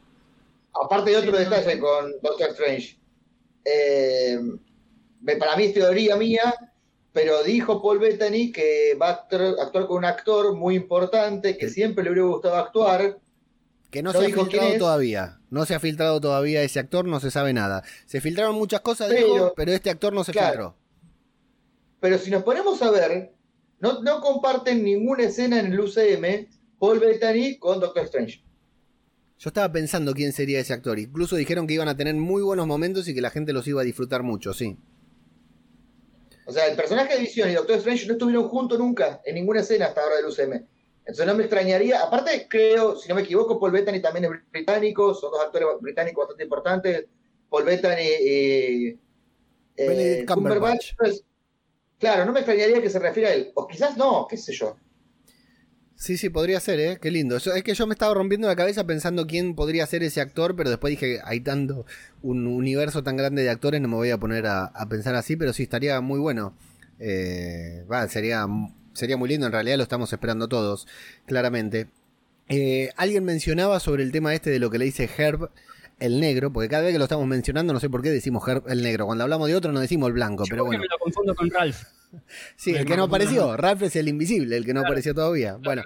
Aparte de otro detalle con Doctor Strange, eh, para mí es teoría mía, pero dijo Paul Bettany que va a actuar, con un actor muy importante, que siempre le hubiera gustado actuar, que no, se ha filtrado todavía. No se ha filtrado todavía ese actor, no se sabe nada. Se filtraron muchas cosas, pero, pero este actor no se filtró. Pero si nos ponemos a ver, no, no comparten ninguna escena en el UCM Paul Bettany con Doctor Strange. Yo estaba pensando quién sería ese actor. Incluso dijeron que iban a tener muy buenos momentos y que la gente los iba a disfrutar mucho, sí. O sea, el personaje de Vision y Doctor Strange no estuvieron juntos nunca en ninguna escena hasta ahora del UCM. Entonces no me extrañaría, aparte creo, si no me equivoco, Paul Bettany también es británico, son dos actores británicos bastante importantes, Paul Bettany y eh, Cumberbatch. Pues, claro, no me extrañaría que se refiera a él, o quizás no, qué sé yo. Sí, sí, podría ser, ¿eh? Qué lindo. es que yo me estaba rompiendo la cabeza pensando quién podría ser ese actor, pero después dije, hay tanto, un universo tan grande de actores, no me voy a poner a, pensar así, pero sí estaría muy bueno. Eh, sería sería muy lindo, en realidad lo estamos esperando todos, claramente. Eh, alguien mencionaba sobre el tema este de lo que le dice Herb el negro, porque cada vez que lo estamos mencionando, no sé por qué decimos Herb el negro. Cuando hablamos de otro, no decimos el blanco, pero bueno. me lo confundo con Ralph. Sí, el que no apareció. Ralph es el invisible, el que no apareció todavía. Bueno,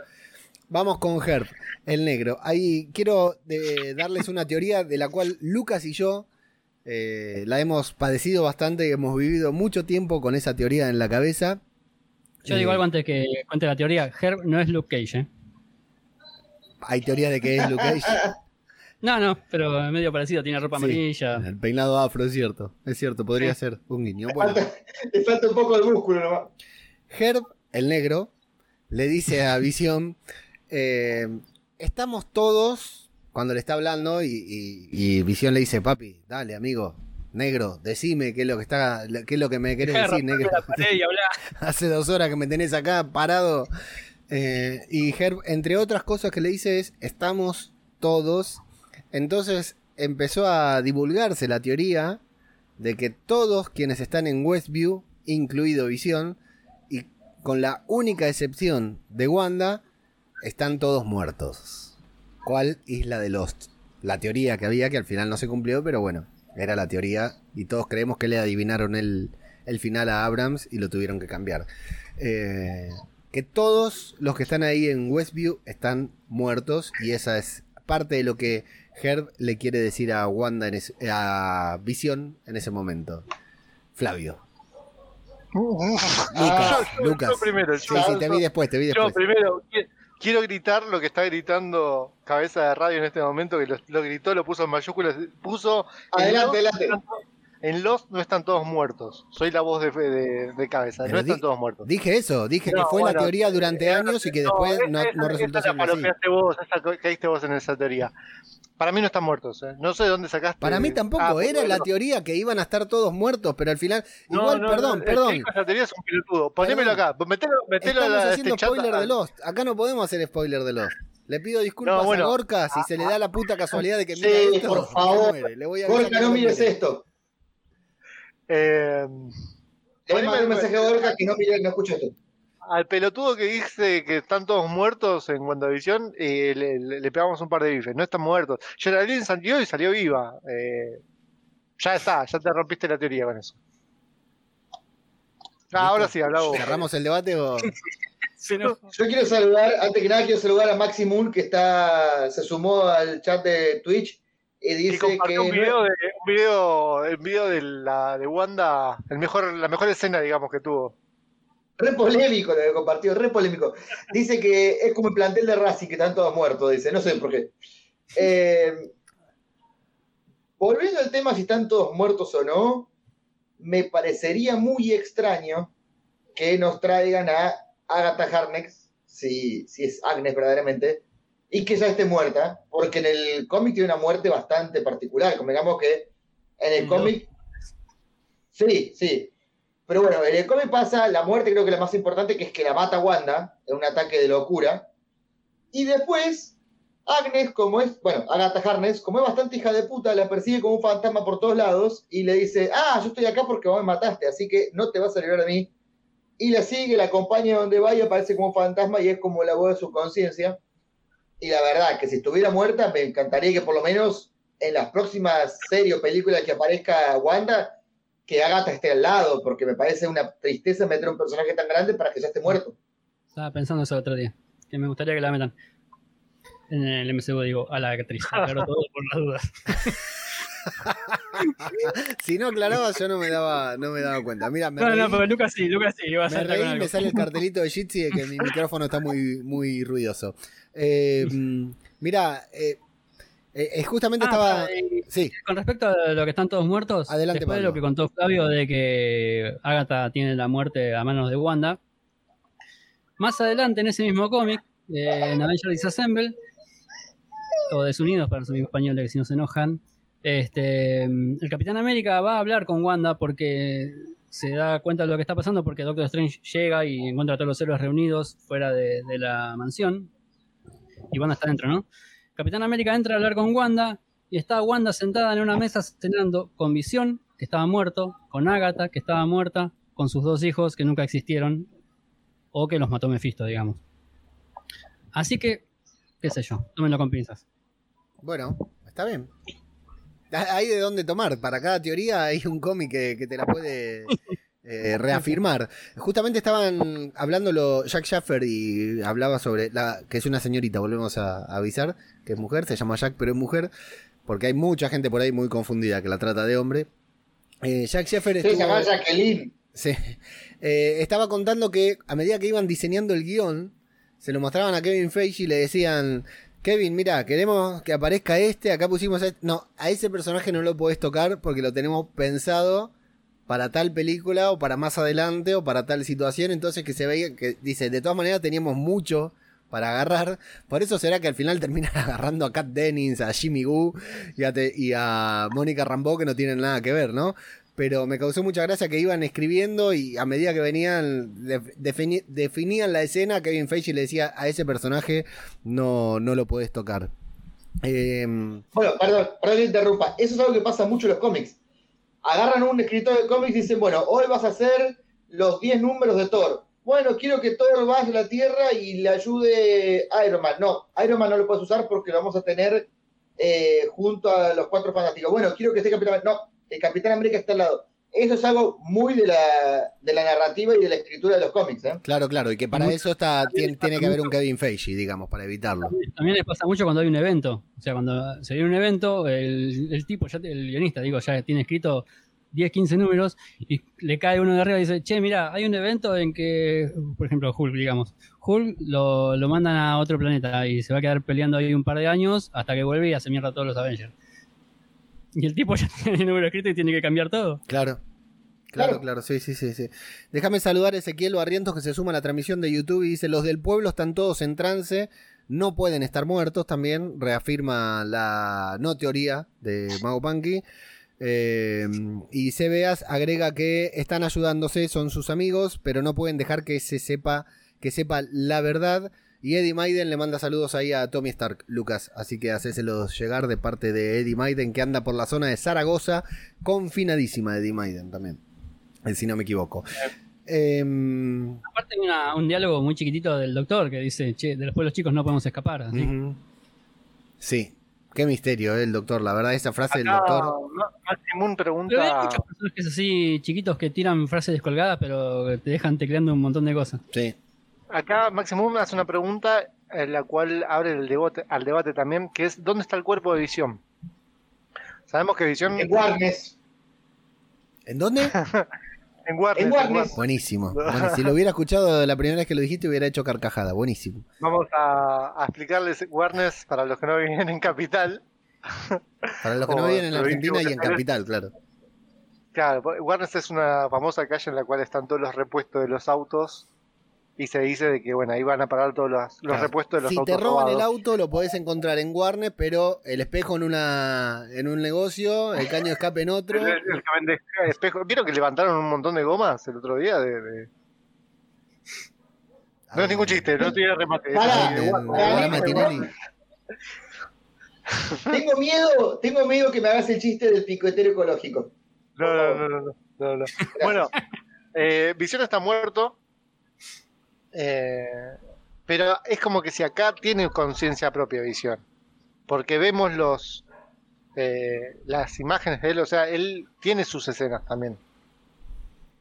vamos con Herb, el negro. Ahí quiero eh, darles una teoría de la cual Lucas y yo eh, la hemos padecido bastante y hemos vivido mucho tiempo con esa teoría en la cabeza. Yo digo algo antes que cuente la teoría. Herb no es Luke Cage, ¿eh? ¿Hay teoría de que es Luke Cage? No, no, pero es medio parecido, tiene ropa amarilla. El peinado afro, es cierto. Es cierto, podría ser un guiño. Le, falta, un poco de músculo nomás. Herb, el negro, le dice a Visión: eh, Estamos todos, cuando le está hablando, y, y Visión le dice: Papi, dale, amigo, negro, decime qué es lo que está, qué es lo que me querés decir, negro. Hace dos horas que me tenés acá parado. Eh, y Herb, entre otras cosas que le dice es, estamos todos. Entonces empezó a divulgarse la teoría de que todos quienes están en Westview, incluido Visión, y con la única excepción de Wanda, están todos muertos. ¿Cuál isla de Lost? La teoría que había, que al final no se cumplió, pero bueno, era la teoría y todos creemos que le adivinaron el, el final a Abrams y lo tuvieron que cambiar. Eh, que todos los que están ahí en Westview están muertos y esa es parte de lo que Herb le quiere decir a Wanda en a Visión en ese momento. Flavio. Lucas, Lucas. primero, sí, sí, te vi después, te vi después. Yo primero quiero gritar lo que está gritando Cabeza de Radio en este momento, que lo, gritó, lo puso en mayúsculas, puso... Adelante, adelante. En Lost no están todos muertos. Soy la voz de, de, cabeza. no están todos muertos. Dije eso. Dije que fue la teoría durante años y que después no, no, resultó ser así. Vos, caíste vos en esa teoría. Para mí no están muertos. ¿eh? No sé de dónde sacaste. Para mí tampoco. Ah, Era la teoría que iban a estar todos muertos, pero al final. Igual, perdón, perdón. Esa teoría es un pelotudo. Ponémelo acá. Metelo, metelo Estamos a haciendo este spoiler de Lost. Acá no podemos hacer spoiler de Lost. Le pido disculpas a Gorka si se le da la puta casualidad de que sí, esto. por favor. Le voy a Gorka, no mires esto. Eh, un mensaje a Gorka que no, no escucha esto. Al pelotudo que dice que están todos muertos en WandaVision, eh, le, pegamos un par de bifes. No están muertos. Geraldine salió y salió viva. Eh, ya está, ya te rompiste la teoría con eso. Ah, ahora sí, hablamos. ¿Cerramos el debate o.? Yo quiero saludar, antes que nada, quiero saludar a Maxi Moon, que está, se sumó al chat de Twitch y dice que. Un video, de, un video, el video de, la, de Wanda, el mejor, la mejor escena, digamos, que tuvo. Re polémico lo que compartió, re polémico. Dice que es como el plantel de Racing, que están todos muertos, dice, no sé por qué. Eh, volviendo al tema si están todos muertos o no, me parecería muy extraño que nos traigan a Agatha Harnex, si, si es Agnes verdaderamente, y que ya esté muerta, porque en el cómic tiene una muerte bastante particular. Convengamos que en el cómic. Sí, sí. Pero bueno, en el cómic pasa la muerte, creo que la más importante, que es que la mata Wanda en un ataque de locura. Y después, Agnes, como es, bueno, Agatha Harness, como es bastante hija de puta, la persigue como un fantasma por todos lados y le dice: Ah, yo estoy acá porque vos me mataste, así que no te vas a librar de mí. Y la sigue, la acompaña donde vaya, aparece como un fantasma y es como la voz de su conciencia. Y la verdad, que si estuviera muerta, me encantaría que por lo menos en las próximas series o películas que aparezca Wanda, que Agatha esté al lado, porque me parece una tristeza meter un personaje tan grande para que ya esté muerto. Estaba pensando eso el otro día, que me gustaría que la metan en el MCU, digo, a la actriz, pero todo por las dudas. si no aclaraba, yo no me daba, no me daba cuenta. Mira, me no, no, pero Lucas sí, Lucas sí. Iba a me reí, me sale el cartelito de Jitsi de que mi micrófono está muy, muy ruidoso. Eh, mira, eh, eh, justamente ah, estaba. sí. Con respecto a lo que están todos muertos, Adelante, después de lo que contó Flavio de que Agatha tiene la muerte a manos de Wanda, más adelante en ese mismo cómic, en Avengers Disassemble, o Desunidos para los amigos españoles que si no se enojan, este, el Capitán América va a hablar con Wanda porque se da cuenta de lo que está pasando porque Doctor Strange llega y encuentra a todos los héroes reunidos fuera de, la mansión y Wanda está dentro, ¿no? Capitán América entra a hablar con Wanda y está Wanda sentada en una mesa cenando con Visión, que estaba muerto, con Agatha, que estaba muerta, con sus dos hijos que nunca existieron o que los mató Mephisto, digamos. Así que, qué sé yo, tómenlo con pinzas. Bueno, está bien. Hay de dónde tomar. Para cada teoría hay un cómic que, te la puede eh, reafirmar. Justamente estaban hablándolo Jack Schaffer y hablaba sobre la que es una señorita, volvemos a, avisar, que es mujer, se llama Jack, pero es mujer, porque hay mucha gente por ahí muy confundida que la trata de hombre. Eh, Jack Schaffer estuvo, se llama Jacqueline. Sí. Eh, estaba contando que a medida que iban diseñando el guion, se lo mostraban a Kevin Feige y le decían, Kevin, mira, queremos que aparezca este, acá pusimos este. No, a ese personaje no lo podés tocar porque lo tenemos pensado para tal película o para más adelante o para tal situación. Entonces que se veía que dice, de todas maneras teníamos mucho para agarrar. Por eso será que al final terminan agarrando a Kat Dennings, a Jimmy Goo y a, a Mónica Rambeau que no tienen nada que ver, ¿no? Pero me causó mucha gracia que iban escribiendo y a medida que venían, definían la escena, Kevin Feige le decía a ese personaje no, no lo puedes tocar. Em, bueno, perdón, perdón que interrumpa. Eso es algo que pasa mucho en los cómics. agarran un escritor de cómics y dicen, bueno, hoy vas a hacer los 10 números de Thor. Bueno, quiero que Thor vaya a la Tierra y le ayude a Iron Man. No, Iron Man no lo puedes usar porque lo vamos a tener eh, junto a los cuatro fantásticos. Bueno, quiero que esté Capitán. No, el Capitán América está al lado. Eso es algo muy de la, de la narrativa y de la escritura de los cómics. ¿eh? Claro, claro, y que para eso está tiene, que haber un Kevin Feige, digamos, para evitarlo. También les pasa mucho cuando hay un evento. O sea, cuando se viene un evento, el, el tipo, ya el guionista, digo, ya tiene escrito 10, 15 números y le cae uno de arriba y dice, che, mira, hay un evento en que, por ejemplo, Hulk, digamos, Hulk lo, lo mandan a otro planeta y se va a quedar peleando ahí un par de años hasta que vuelve y hace mierda a todos los Avengers. Y el tipo ya tiene el número escrito y tiene que cambiar todo. Claro. Claro, claro, sí, sí, sí, sí. Déjame saludar a Ezequiel Barrientos que se suma a la transmisión de YouTube y dice, los del pueblo están todos en trance, no pueden estar muertos también, reafirma la no teoría de Mago Punky. Eh, y CBAS agrega que están ayudándose, son sus amigos, pero no pueden dejar que se sepa, que sepa la verdad. Y Eddie Maiden le manda saludos ahí a Tommy Stark, Lucas. Así que hacéselos llegar de parte de Eddie Maiden, que anda por la zona de Zaragoza, confinadísima Eddie Maiden también. Eh, si no me equivoco. Em, Aparte hay un diálogo muy chiquitito del doctor que dice, che, después los chicos no podemos escapar. Sí, Qué misterio, eh, el doctor. La verdad, esa frase del doctor. Maximum pregunta. hay muchos personajes así chiquitos que tiran frases descolgadas, pero te dejan tecleando un montón de cosas. Sí. Acá Maximum hace una pregunta en la cual abre el debate, al debate también, que es ¿dónde está el cuerpo de visión? Sabemos que visión. En Warnes. ¿En dónde? En Warner. Buenísimo. si lo hubiera escuchado la primera vez que lo dijiste, hubiera hecho carcajada. Buenísimo. Vamos a, explicarles Warner para los que no viven en Capital. Para los que no viven en Argentina y en Capital, claro. Claro, Warner es una famosa calle en la cual están todos los repuestos de los autos y se dice de que bueno ahí van a parar todos los, repuestos de los autos. Si te roban el auto lo podés encontrar en Warner, pero el espejo en una en un negocio, el caño de escape en otro. el, que vende espejo. ¿Vieron que levantaron un montón de gomas el otro día? De, No es ningún chiste, no estoy remate. tengo miedo, tengo miedo que me hagas el chiste del picotero ecológico. No, no, no, no, no, Bueno, eh, Visión está muerto, eh, pero es como que si acá tiene conciencia propia visión. Porque vemos los eh, las imágenes de él, o sea, él tiene sus escenas también.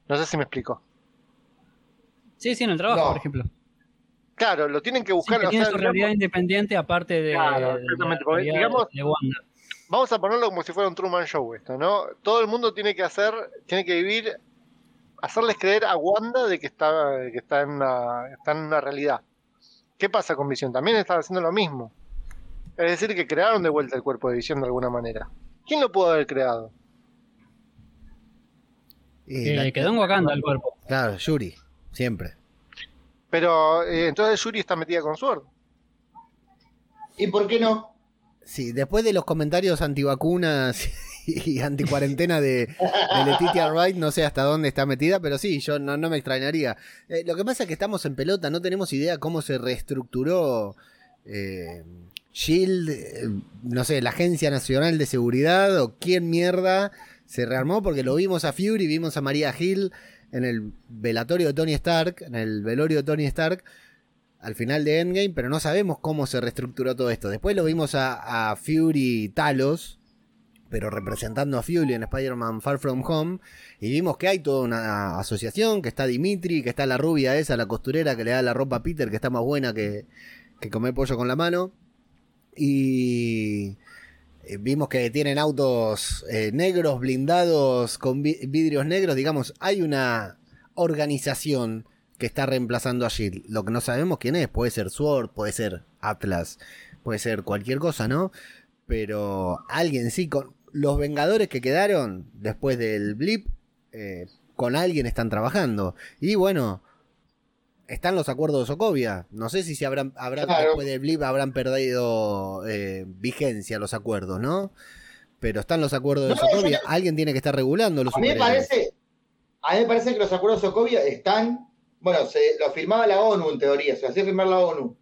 No sé si me explico. Sí, sí, en el trabajo, por ejemplo. Claro, lo tienen que buscar. tiene su realidad independiente aparte de, Vamos a ponerlo como si fuera un Truman Show esto, ¿no? Todo el mundo tiene que hacer, tiene que vivir hacerles creer a Wanda de que está, que está, en, una, está en una realidad. ¿Qué pasa con Visión? También está haciendo lo mismo. Es decir, que crearon de vuelta el cuerpo de Visión de alguna manera. ¿Quién lo pudo haber creado? Eh, quedó en Wakanda el cuerpo. Claro, Yuri, siempre. Pero eh, entonces Yuri está metida con Sword. ¿Y por qué no? Sí, después de los comentarios antivacunas y anticuarentena de, de Letitia Wright, no sé hasta dónde está metida, pero sí, yo no, me extrañaría. Eh, lo que pasa es que estamos en pelota, no tenemos idea cómo se reestructuró eh, Shield, eh, no sé, la Agencia Nacional de Seguridad o quién mierda se rearmó, porque lo vimos a Fury, vimos a María Hill en el velatorio de Tony Stark, en el velorio de Tony Stark, al final de Endgame, pero no sabemos cómo se reestructuró todo esto. Después lo vimos a Fury Talos, pero representando a Fury en Spider-Man Far From Home, y vimos que hay toda una asociación, que está Dimitri, que está la rubia esa, la costurera que le da la ropa a Peter, que está más buena que, que comer pollo con la mano, y eh, vimos que tienen autos eh, negros, blindados, con vidrios negros, digamos, hay una organización que está reemplazando a Shield. Lo que no sabemos quién es, puede ser Sword, puede ser Atlas, puede ser cualquier cosa, ¿no? Pero alguien sí, con, los Vengadores que quedaron después del blip, eh, con alguien están trabajando. Y bueno, están los acuerdos de Sokovia. No sé si se habrán, después del blip habrán perdido eh, vigencia los acuerdos, ¿no? Pero están los acuerdos de Sokovia. Alguien tiene que estar regulando los a mí, me parece, a mí me parece que los acuerdos de Sokovia están. Bueno, se lo firmaba la ONU en teoría, se hacía firmar la ONU.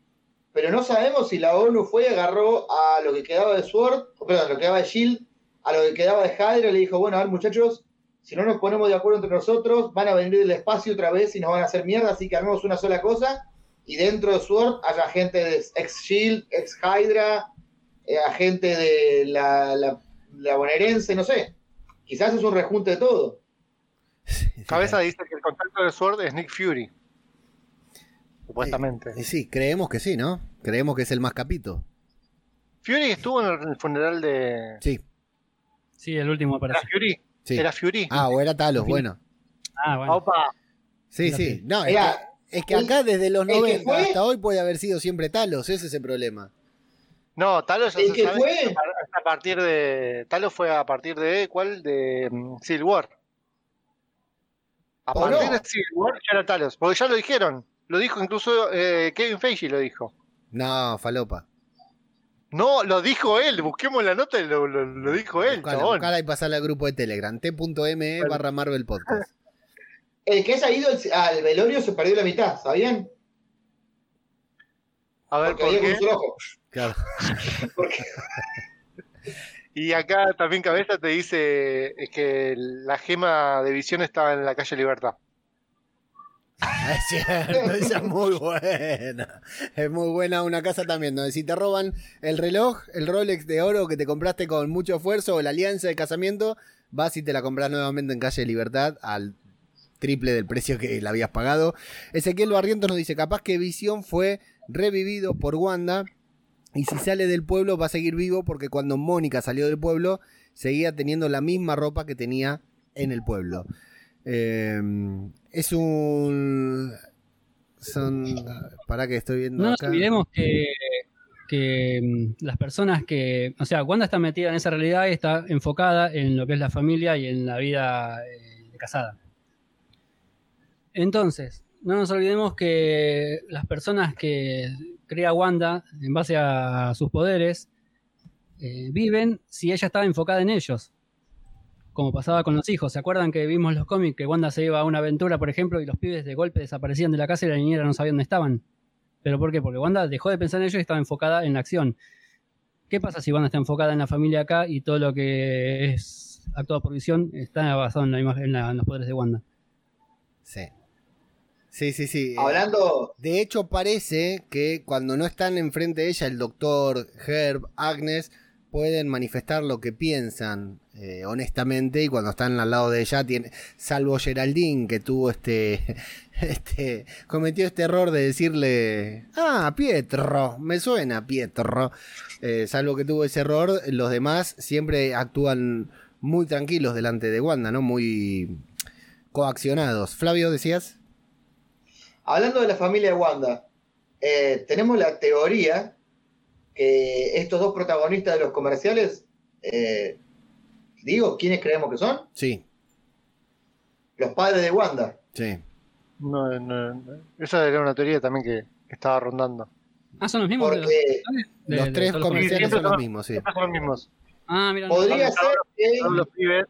Pero no sabemos si la ONU fue y agarró a lo que quedaba de Sword, perdón, a lo que quedaba de Shield a lo que quedaba de Hydra le dijo, bueno, a ver muchachos, si no nos ponemos de acuerdo entre nosotros, van a venir del espacio otra vez y nos van a hacer mierda, así que armemos una sola cosa y dentro de Sword haya gente de ex Shield, ex Hydra, eh, agente de la, la, bonaerense, no sé. Quizás es un rejunte de todo. Cabeza dice que el contacto de Sword es Nick Fury. Supuestamente. Eh, sí, creemos que sí, ¿no? Creemos que es el más capito. Fury estuvo en el funeral de. Sí. Sí, el último para. Fury? Era Fury. Ah, o era Talos, bueno. Ah, bueno. Opa. Sí, sí. No, es, que, acá desde los 90 hasta hoy puede haber sido siempre Talos, ese es el problema. No, Talos ya se sabe fue? a partir de. Talos fue a partir de. ¿Cuál? De um, Civil War. A partir de Civil War ya era Talos. Porque ya lo dijeron. Lo dijo incluso eh, Kevin Feige lo dijo. No, falopa. No, lo dijo él, busquemos la nota y lo, lo, dijo él, buscala, y pasarle al grupo de Telegram, t.me barra Marvel Podcast. El que ha ido al velorio se perdió la mitad, ¿sabían? A ver, ¿por qué? Claro. y acá también Cabeza te dice es que la gema de visión estaba en la calle Libertad. Es cierto, esa es muy buena. Es muy buena una casa también, donde si te roban el reloj, el Rolex de oro que te compraste con mucho esfuerzo o la alianza de casamiento, vas y te la compras nuevamente en calle Libertad al triple del precio que la habías pagado. Ezequiel Barrientos nos dice, capaz que Visión fue revivido por Wanda y si sale del pueblo va a seguir vivo porque cuando Mónica salió del pueblo seguía teniendo la misma ropa que tenía en el pueblo. Em, es un. Son. Para que estoy viendo. No nos olvidemos que, que mm, las personas que. O sea, Wanda está metida en esa realidad y está enfocada en lo que es la familia y en la vida eh, casada. Entonces, no nos olvidemos que las personas que crea Wanda en base a sus poderes eh, viven si ella estaba enfocada en ellos como pasaba con los hijos. ¿Se acuerdan que vimos los cómics que Wanda se iba a una aventura, por ejemplo, y los pibes de golpe desaparecían de la casa y la niñera no sabía dónde estaban? ¿Pero por qué? Porque Wanda dejó de pensar en ellos y estaba enfocada en la acción. ¿Qué pasa si Wanda está enfocada en la familia acá y todo lo que es actuado por visión está basado en, la imagen, en, los poderes de Wanda? Sí. Sí, sí, sí. Hablando. De hecho, parece que cuando no están enfrente de ella, el doctor, Herb, Agnes, pueden manifestar lo que piensan eh, honestamente y cuando están al lado de ella tiene salvo Geraldine que tuvo este este cometió este error de decirle ah Pietro me suena Pietro eh, salvo que tuvo ese error los demás siempre actúan muy tranquilos delante de Wanda no muy coaccionados. Flavio decías hablando de la familia de Wanda eh, tenemos la teoría que estos dos protagonistas de los comerciales, eh, digo, ¿quiénes creemos que son? Sí. Los padres de Wanda. Sí. No, no, esa era una teoría también que estaba rondando. Ah, son los mismos. Porque los, tres comerciales son los mismos, sí. Son los mismos. Ah, mira. Podría ser que... Los pibes.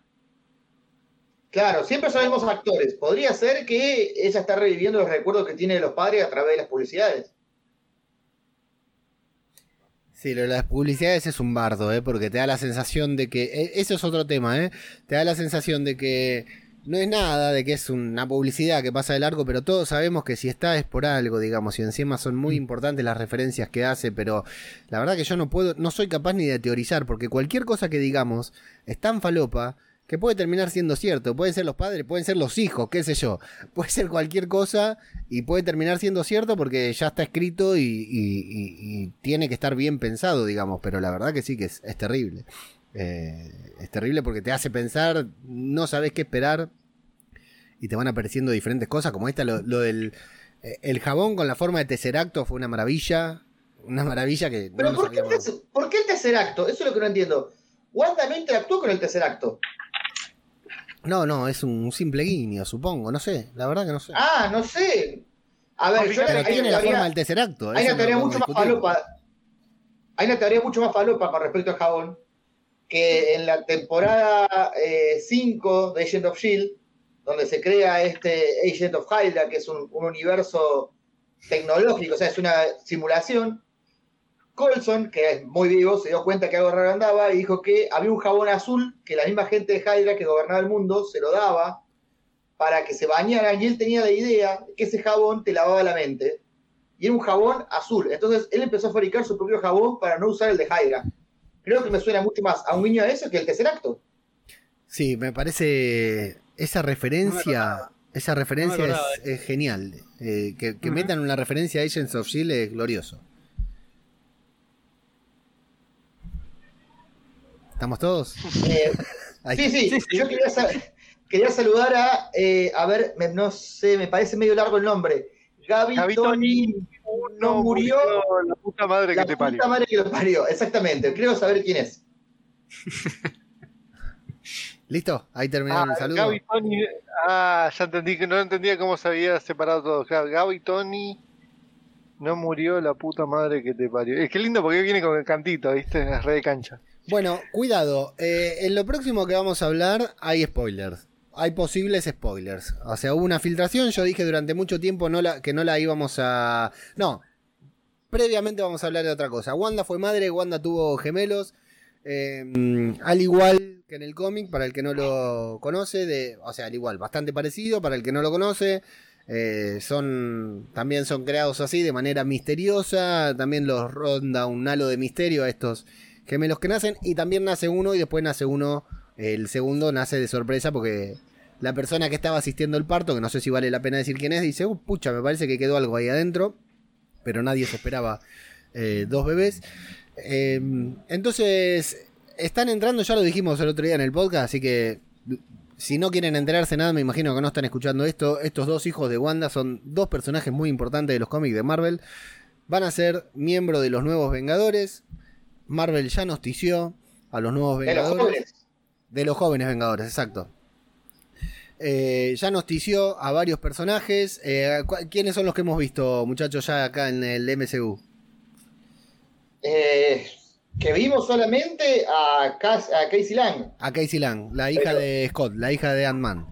Claro, siempre son los mismos actores. Podría ser que ella está reviviendo los recuerdos que tiene de los padres a través de las publicidades. Sí, lo de las publicidades es un bardo, ¿eh? porque te da la sensación de que. E, eso es otro tema, ¿eh? Te da la sensación de que no es nada, de que es una publicidad que pasa de largo, pero todos sabemos que si está es por algo, digamos, y encima son muy importantes las referencias que hace, pero la verdad que yo no puedo, no soy capaz ni de teorizar, porque cualquier cosa que digamos es tan falopa que puede terminar siendo cierto. Pueden ser los padres, pueden ser los hijos, qué sé yo. Puede ser cualquier cosa y puede terminar siendo cierto porque ya está escrito y, tiene que estar bien pensado, digamos. Pero la verdad que sí que es, terrible. Eh, es terrible porque te hace pensar, no sabes qué esperar y te van apareciendo diferentes cosas, como esta, lo, del eh, el jabón con la forma de tesseracto fue una maravilla. Una maravilla que... Pero ¿por, qué ¿por, qué el tesseracto? Eso es lo que no entiendo. Wanda no interactuó con el tesseracto. No, no, es un simple guiño, supongo, no sé, la verdad que no sé. Ah, no sé. A ver, yo Pero tiene la forma del tesseracto. Hay una teoría mucho más falopa. Hay una teoría mucho más falopa con respecto al jabón, que en la temporada 5 eh, de Agent of Shield, donde se crea este Agent of Hydra, que es un, un universo tecnológico, o sea, es una simulación, Colson, que es muy vivo, se dio cuenta que algo raro andaba y dijo que había un jabón azul que la misma gente de Hydra que gobernaba el mundo se lo daba para que se bañaran y él tenía la idea de que ese jabón te lavaba la mente y era un jabón azul. Entonces él empezó a fabricar su propio jabón para no usar el de Hydra. Creo que me suena mucho más a un niño de eso que el tercer acto. Sí, me parece esa referencia, esa referencia es, genial. Eh, que, metan una referencia a Agents of Shield es glorioso. ¿Estamos todos? Eh, sí, sí, Yo quería, saludar a, eh, a ver, no sé, me parece medio largo el nombre. Gaby, Tony, no murió, La puta madre que te parió. La puta madre que lo parió, exactamente. Creo saber quién es. ¿Listo? Ahí terminó el ah, saludo. Gaby, Tony. Ah, ya entendí que no entendía cómo se había separado todo. Gaby, Tony. No murió la puta madre que te parió. Es que lindo porque viene con el cantito, ¿viste? Es re de cancha. Bueno, cuidado. Eh, en lo próximo que vamos a hablar hay spoilers. Hay posibles spoilers. O sea, hubo una filtración. Yo dije durante mucho tiempo no la, que no la íbamos a. No. Previamente vamos a hablar de otra cosa. Wanda fue madre, Wanda tuvo gemelos. Em, al igual que en el cómic, para el que no lo conoce, de, o sea, al igual, bastante parecido, para el que no lo conoce, eh, son también son creados así de manera misteriosa, también los ronda un halo de misterio a estos gemelos que nacen y también nace uno y después nace uno, el segundo nace de sorpresa porque la persona que estaba asistiendo el parto, que no sé si vale la pena decir quién es, dice, uh, pucha, me parece que quedó algo ahí adentro, pero nadie se esperaba eh, dos bebés. Em, entonces, están entrando, ya lo dijimos el otro día en el podcast, así que si no quieren enterarse nada, me imagino que no están escuchando esto. Estos dos hijos de Wanda son dos personajes muy importantes de los cómics de Marvel. Van a ser miembros de los nuevos Vengadores. Marvel ya nos tició a los nuevos Vengadores. De los jóvenes, Vengadores, exacto. Eh, ya nos tició a varios personajes. Eh, ¿Quiénes son los que hemos visto, muchachos, ya acá en el MCU? Eh, que vimos solamente a, Casey Lang. A Casey Lang, la hija de Scott, la hija de Ant-Man.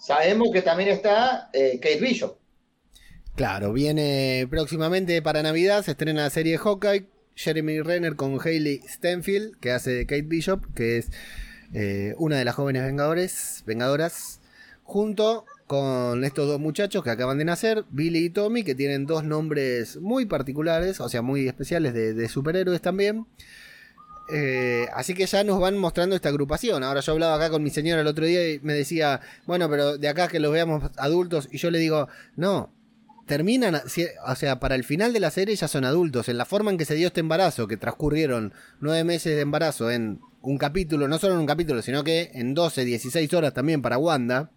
Sabemos que también está Kate Bishop. Claro, viene próximamente para Navidad, se estrena la serie Hawkeye Jeremy Renner con Hayley Stenfield, que hace de Kate Bishop, que es eh, una de las jóvenes vengadores, vengadoras, junto con estos dos muchachos que acaban de nacer, Billy y Tommy, que tienen dos nombres muy particulares, o sea, muy especiales de, superhéroes también. Eh, así que ya nos van mostrando esta agrupación. Ahora yo hablaba acá con mi señora el otro día y me decía, bueno, pero de acá que los veamos adultos, y yo le digo, no, terminan, o sea, para el final de la serie ya son adultos. En la forma en que se dio este embarazo, que transcurrieron nueve meses de embarazo en un capítulo, no solo en un capítulo, sino que en 12, 16 horas también para Wanda.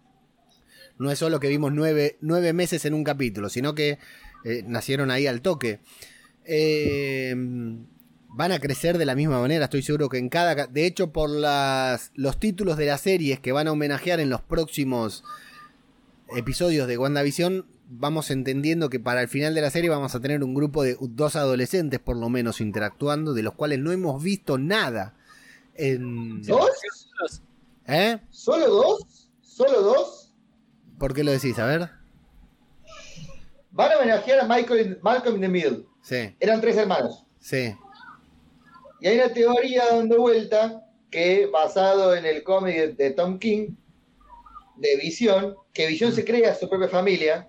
No es solo que vimos nueve, meses en un capítulo, sino que eh, nacieron ahí al toque. Eh, van a crecer de la misma manera, estoy seguro que en cada... De hecho, por las, los títulos de las series que van a homenajear en los próximos episodios de WandaVision, vamos entendiendo que para el final de la serie vamos a tener un grupo de dos adolescentes por lo menos interactuando, de los cuales no hemos visto nada. ¿Dos? ¿Eh? ¿Solo dos? ¿Solo dos? ¿Por qué lo decís? A ver. Van a homenajear a Michael, Malcolm in the Middle. Sí. Eran tres hermanos. Sí. Y hay una teoría dando vuelta que, basado en el cómic de Tom King, de Visión, que Visión se crea su propia familia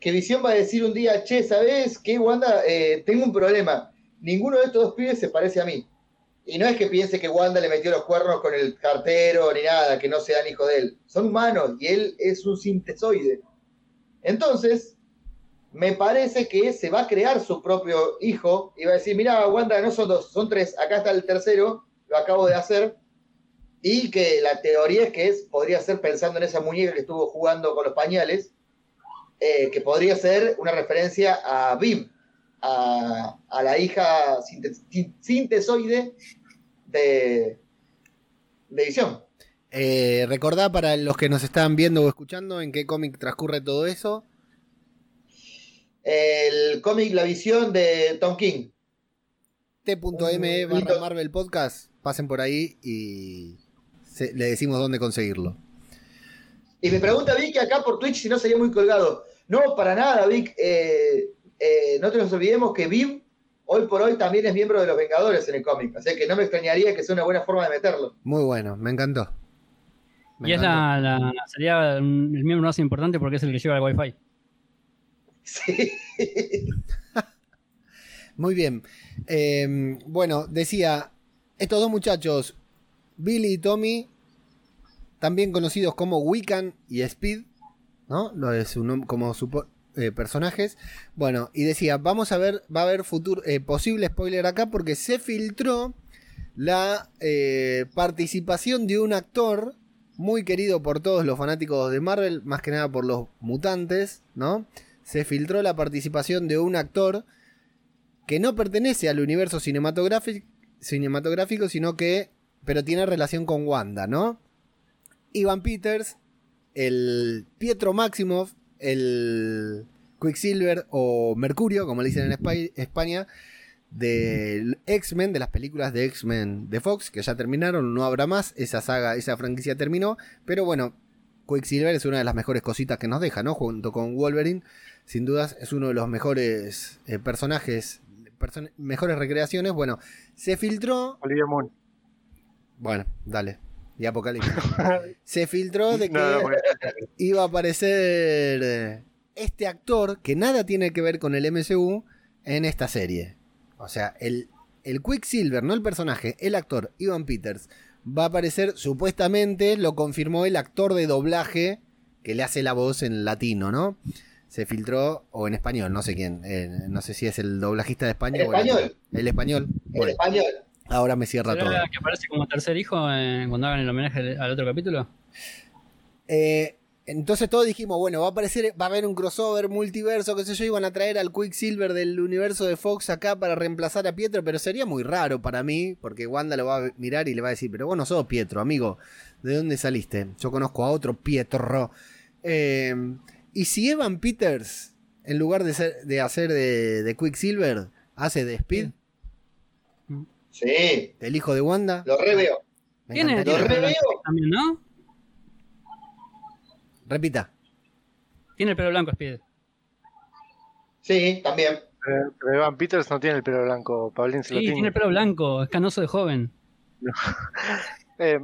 que Visión va a decir un día, che, ¿sabes qué, Wanda? Eh, tengo un problema. Ninguno de estos dos pibes se parece a mí. Y no es que piense que Wanda le metió los cuernos con el cartero ni nada, que no sean hijo de él. Son humanos y él es un sintesoide. Entonces, me parece que se va a crear su propio hijo y va a decir, mira, Wanda, no son dos, son tres, acá está el tercero, lo acabo de hacer. Y que la teoría es que es, podría ser pensando en esa muñeca que estuvo jugando con los pañales, eh, que podría ser una referencia a Viv, a, la hija sintesoide de, de Visión. Eh, recordá para los que nos están viendo o escuchando en qué cómic transcurre todo eso. El cómic La Visión de Tom King. T.me barra Marvel Podcast. Pasen por ahí y le decimos dónde conseguirlo. Y me pregunta Vic acá por Twitch si no sería muy colgado. No, para nada, Vic. Eh, eh, no te nos olvidemos que Viv hoy por hoy también es miembro de los Vengadores en el cómic. Así que no me extrañaría que sea una buena forma de meterlo. Muy bueno, me encantó. y es la, sería el miembro más importante porque es el que lleva el Wi-Fi. Sí. Muy bien. Em, bueno, decía, estos dos muchachos, Billy y Tommy, también conocidos como Wiccan y Speed, ¿no? Como su, eh, personajes. Bueno, y decía, vamos a ver, va a haber futuro, eh, posible spoiler acá porque se filtró la eh, participación de un actor muy querido por todos los fanáticos de Marvel, más que nada por los mutantes, ¿no? Se filtró la participación de un actor que no pertenece al universo cinematográfico, cinematográfico sino que, pero tiene relación con Wanda, ¿no? Ivan Peters, el Pietro Maximoff, el Quicksilver o Mercurio, como le dicen en España, del X-Men, de las películas de X-Men de Fox, que ya terminaron, no habrá más, esa saga, esa franquicia terminó, pero bueno, Quicksilver es una de las mejores cositas que nos deja, ¿no? Junto con Wolverine, sin dudas es uno de los mejores eh, personajes, mejores recreaciones. Bueno, se filtró. Olivia Moon. Bueno, dale. Y Apocalipsis. se filtró de que iba a aparecer eh, este actor que nada tiene que ver con el MCU en esta serie. O sea, el, el Quicksilver, no el personaje, el actor, Ivan Peters, va a aparecer supuestamente, lo confirmó el actor de doblaje que le hace la voz en latino, ¿no? Se filtró, o en español, no sé quién, eh, no sé si es el doblajista de España. ¿El español? El, español. El español. Ahora me cierra todo. que aparece como tercer hijo cuando hagan el homenaje al otro capítulo? Eh, entonces todos dijimos, bueno, va a aparecer, va a haber un crossover, multiverso, qué sé yo, iban a traer al Quicksilver del universo de Fox acá para reemplazar a Pietro, pero sería muy raro para mí, porque Wanda lo va a mirar y le va a decir, pero vos no sos Pietro, amigo, ¿de dónde saliste? Yo conozco a otro Pietro. Eh, y si Evan Peters, en lugar de, ser, de hacer de, Quicksilver, hace de Speed. Sí. El hijo de Wanda. Lo reveo. ¿Tiene? Lo reveo. También, ¿no? Repita. Tiene el pelo blanco, Speed. Sí, también. Pero, Evan Peters no tiene el pelo blanco, Paulín sí, tiene. el pelo blanco, es canoso de joven. Eh,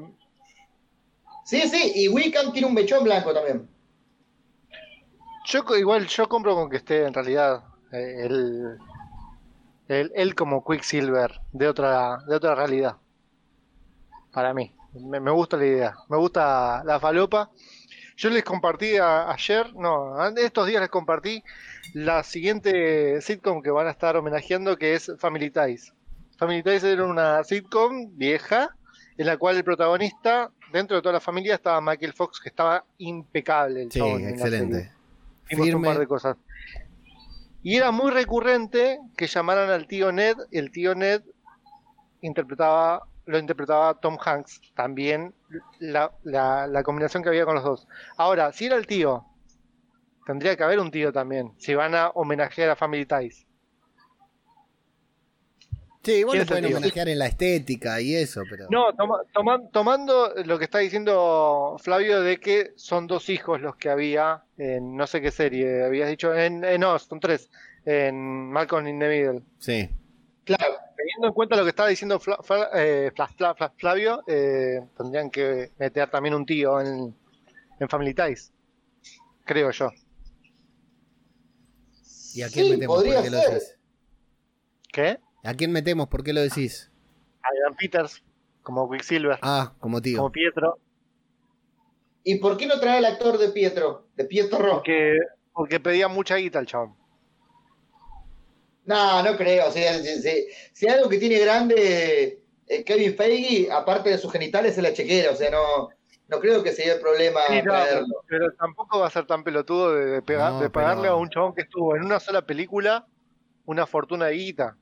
sí, sí, y Wickham tiene un mechón blanco también. Yo igual, yo compro con que esté en realidad eh, él, él, como Quicksilver de otra, de otra realidad. Para mí. Me, me gusta la idea. Me gusta la falopa. Yo les compartí ayer, no, estos días les compartí la siguiente sitcom que van a estar homenajeando, que es Family Ties. Family Ties era una sitcom vieja, en la cual el protagonista, dentro de toda la familia, estaba Michael Fox, que estaba impecable. El sí, excelente. un par de cosas. Y era muy recurrente que llamaran al tío Ned, el tío Ned interpretaba lo interpretaba Tom Hanks, también la, la, combinación que había con los dos. Ahora, si era el tío, tendría que haber un tío también, si van a homenajear a Family Ties. Sí, igual lo pueden homenajear en la estética y eso, pero. No, tomando lo que está diciendo Flavio de que son dos hijos los que había en no sé qué serie, habías dicho en, en Austin 3, en Malcolm in the Middle. Sí. Claro, teniendo en cuenta lo que estaba diciendo eh, Flavio, eh, tendrían que meter también un tío en, Family Ties. Creo yo. ¿Y a quién metemos? ¿Por qué lo decís? ¿Qué? ¿A quién metemos? ¿Por qué lo decís? A Ian Peters, como Quicksilver. Ah, como tío. Como Pietro. ¿Y por qué no trae el actor de Pietro? De Pietro Porque, porque pedía mucha guita el chabón. No, no creo. O sea, si, si, algo que tiene grande eh, Kevin Feige, aparte de sus genitales, es la chequera. O sea, no, no creo que sea el problema pero, tampoco va a ser tan pelotudo de, pegar, de pagarle a un chabón que estuvo en una sola película una fortuna de guita.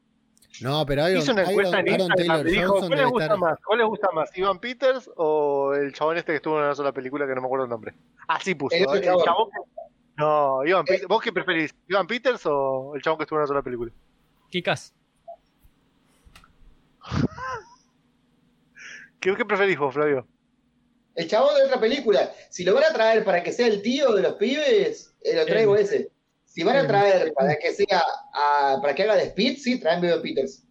No, pero hay Hizo una encuesta en Instagram dijo, ¿cuál les gusta más? ¿Cuál les gusta más? ¿Ivan Peters o el chabón este que estuvo en una sola película que no me acuerdo el nombre? Así puso. El, chabón no, Iván, eh, ¿vos qué preferís? ¿Iván Peters o el chabón que estuvo en una sola película? Kikas. ¿Qué, ¿Qué preferís vos, Flavio? El chabón de otra película. Si lo van a traer para que sea el tío de los pibes, eh, lo traigo ese. Si van a traer para que sea para que haga de Speed, sí, traen Evan Peters.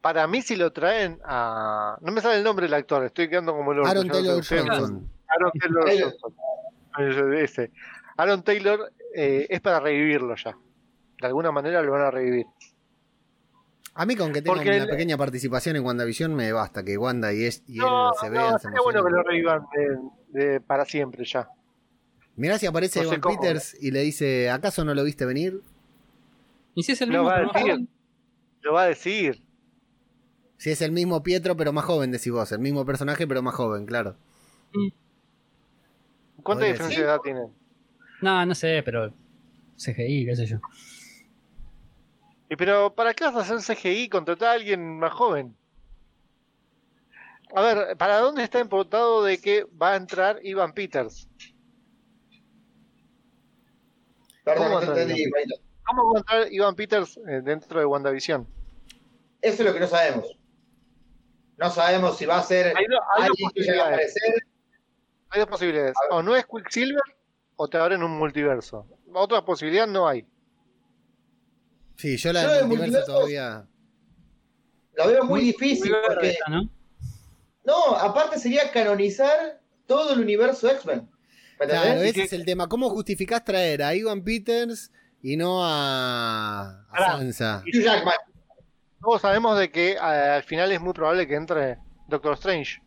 Para mí, si lo traen a. No me sale el nombre del actor, estoy quedando como el Aaron Taylor Johnson. Aaron Taylor Johnson. Aaron Taylor eh, es para revivirlo ya. De alguna manera lo van a revivir. A mí con que tenga una pequeña participación en WandaVision me basta, que Wanda y, es, y él se vean. No, bueno que lo revivan de, para siempre ya. Mirá si aparece Evan Peters y le dice, ¿acaso no lo viste venir? ¿Y si es el mismo? Lo va a decir. Lo va a decir. Si es el mismo Pietro, pero más joven, decís vos. El mismo personaje, pero más joven, claro. ¿Cuánta diferencia de edad tienen? No, no sé, pero CGI, qué sé yo. ¿Y pero para qué vas a hacer CGI? Contratar a alguien más joven. A ver, ¿para dónde está importado de que va a entrar Ivan Peters? ¿Cómo, va a entrar Ivan Peters eh, dentro de WandaVision? Eso es lo que no sabemos. No sabemos si va a ser hay, alguien que va a aparecer. Hay dos posibilidades. O no es Quicksilver o te abren un multiverso. Otra posibilidad no hay. Sí, yo la del multiverso, todavía. La veo muy, difícil. Porque... ¿no? no, aparte sería canonizar todo el universo X-Men. Claro, ese es el tema. ¿Cómo justificás traer a Ivan Peters y no a, a Sansa? Todos sabemos de que al final es muy probable que entre Doctor Strange.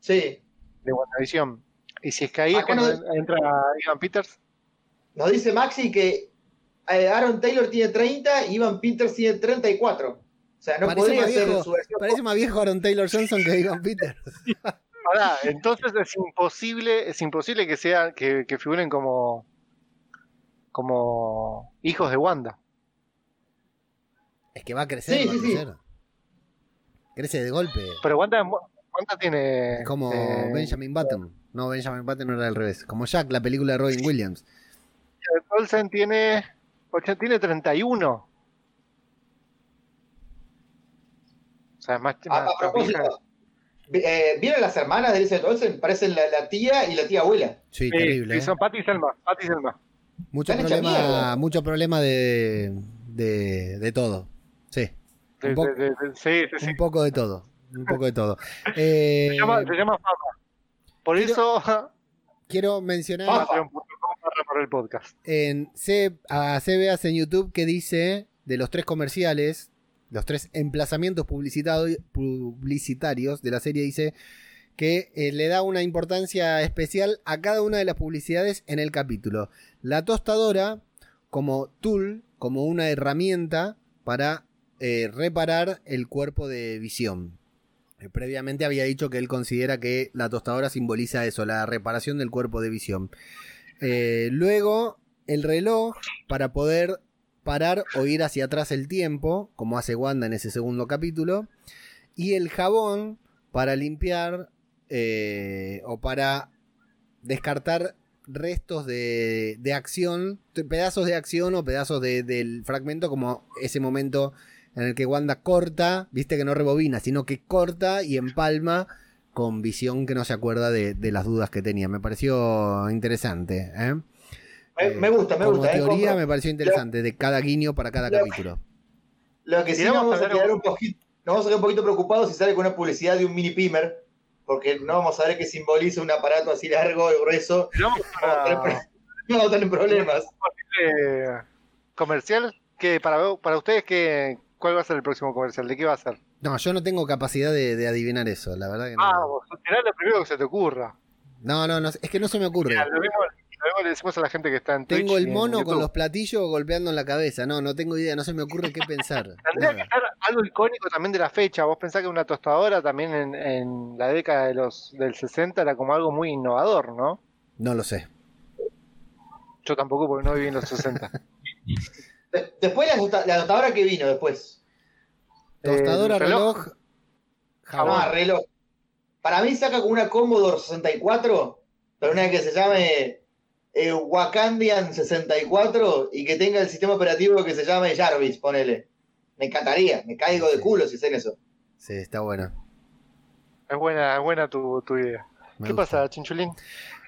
Sí. De WandaVision. Y si es que ahí es cuando entra Ivan Peters. Nos dice Maxi que eh, Aaron Taylor tiene 30 y Ivan Peters tiene 34. O sea, no parece podría ser su Parece más viejo Aaron Taylor Johnson que Ivan Peters. entonces es imposible, es imposible que sean, que, figuren como como hijos de Wanda. Es que va a crecer, va a crecer. Crece de golpe. Pero Wanda, Wanda tiene. como eh, Benjamin Button. No, Benjamin Button no era al revés. Como Jack, la película de Robin Williams. Olsen tiene. Tiene 31. O sea, más. A, eh, ¿Vieron las hermanas de Elizabeth Olsen? Parecen la, tía y la tía abuela. Sí, terrible. Sí, ¿eh? son Patty y Selma. Patty y Selma. Mucho problema, mucho problema de, de, de todo. Sí. Un, un poco de todo. Un poco de todo. Eh, se, llama, se llama Fama. Por eso. Quiero mencionar. el podcast. En C, a CBAs en YouTube que dice de los tres comerciales, los tres emplazamientos publicitarios de la serie, dice que eh, le da una importancia especial a cada una de las publicidades en el capítulo. La tostadora como tool, como una herramienta para eh, reparar el cuerpo de visión. Eh, previamente había dicho que él considera que la tostadora simboliza eso, la reparación del cuerpo de visión. Luego, el reloj para poder parar o ir hacia atrás el tiempo, como hace Wanda en ese segundo capítulo. Y el jabón para limpiar eh, o para descartar restos de, de, acción, pedazos de acción o pedazos del fragmento, como ese momento en el que Wanda corta, viste que no rebobina, sino que corta y empalma con visión que no se acuerda de, las dudas que tenía. Me pareció interesante. ¿eh? Me, gusta, me gusta. Como ¿eh? teoría me pareció interesante, de cada guiño para cada capítulo. Lo que sí nos vamos a quedar un poquito, nos vamos a quedar un poquito preocupados si sale con una publicidad de un mini pimer, porque no vamos a ver que simboliza un aparato así largo y grueso. No vamos a tener problemas. ¿Comercial? que para, para ustedes que ¿Cuál va a ser el próximo comercial? ¿De qué va a ser? No, yo no tengo capacidad de, adivinar eso, la verdad que no. Ah, vos será lo primero que se te ocurra. No, no, no, es que no se me ocurre. lo, mismo, le decimos a la gente que está en Twitch. Tengo el mono con los platillos golpeando en la cabeza. No, no tengo idea, no se me ocurre qué pensar. Tendría que estar algo icónico también de la fecha. Vos pensás que una tostadora también en, en la década de los, del 60 era como algo muy innovador, ¿no? No lo sé. Yo tampoco porque no viví en los 60. después la, la tostadora que vino después. Tostadora, reloj. Ah, reloj. Para mí saca con una Commodore 64, pero una que se llame eh, Wakandian 64 y que tenga el sistema operativo que se llame Jarvis, ponele. Me encantaría, me caigo de culo si hacen eso. Sí, está bueno. Es buena, es buena tu, idea. ¿Qué pasa, Chinchulín?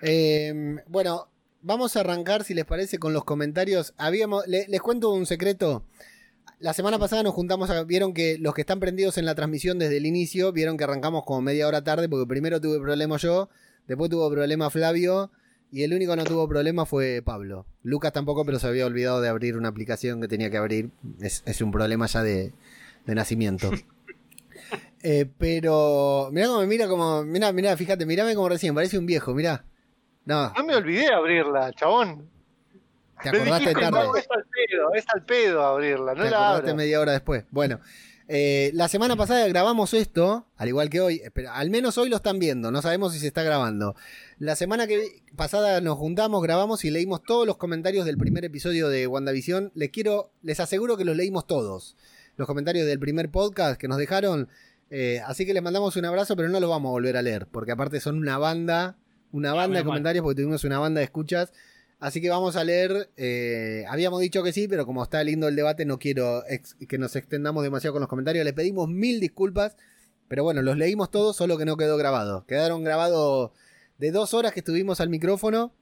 Em, bueno, vamos a arrancar, si les parece, con los comentarios. Habíamos, les cuento un secreto. La semana pasada nos juntamos, vieron que los que están prendidos en la transmisión desde el inicio, vieron que arrancamos como media hora tarde, porque primero tuve problema yo, después tuvo problema Flavio, y el único que no tuvo problema fue Pablo. Lucas tampoco, pero se había olvidado de abrir una aplicación que tenía que abrir. Es, un problema ya de, nacimiento. Eh, pero, mira cómo me mira como, mira, mira, fíjate, mírame como recién, parece un viejo, mira. No. No me olvidé de abrirla, chabón. Te acordaste tarde. es al pedo, es al pedo abrirla, no Te la acordaste media hora después. Bueno, eh, la semana pasada grabamos esto, al igual que hoy, pero al menos hoy lo están viendo, no sabemos si se está grabando. La semana que pasada nos juntamos, grabamos y leímos todos los comentarios del primer episodio de WandaVision. Les quiero, les aseguro que los leímos todos. Los comentarios del primer podcast que nos dejaron. Eh, así que les mandamos un abrazo, pero no los vamos a volver a leer, porque aparte son una banda, una banda de comentarios, porque tuvimos una banda de escuchas. Así que vamos a leer. Eh, habíamos dicho que sí, pero como está lindo el debate, no quiero que nos extendamos demasiado con los comentarios. Les pedimos mil disculpas. Pero bueno, los leímos todos, solo que no quedó grabado. Quedaron grabados de dos horas que estuvimos al micrófono,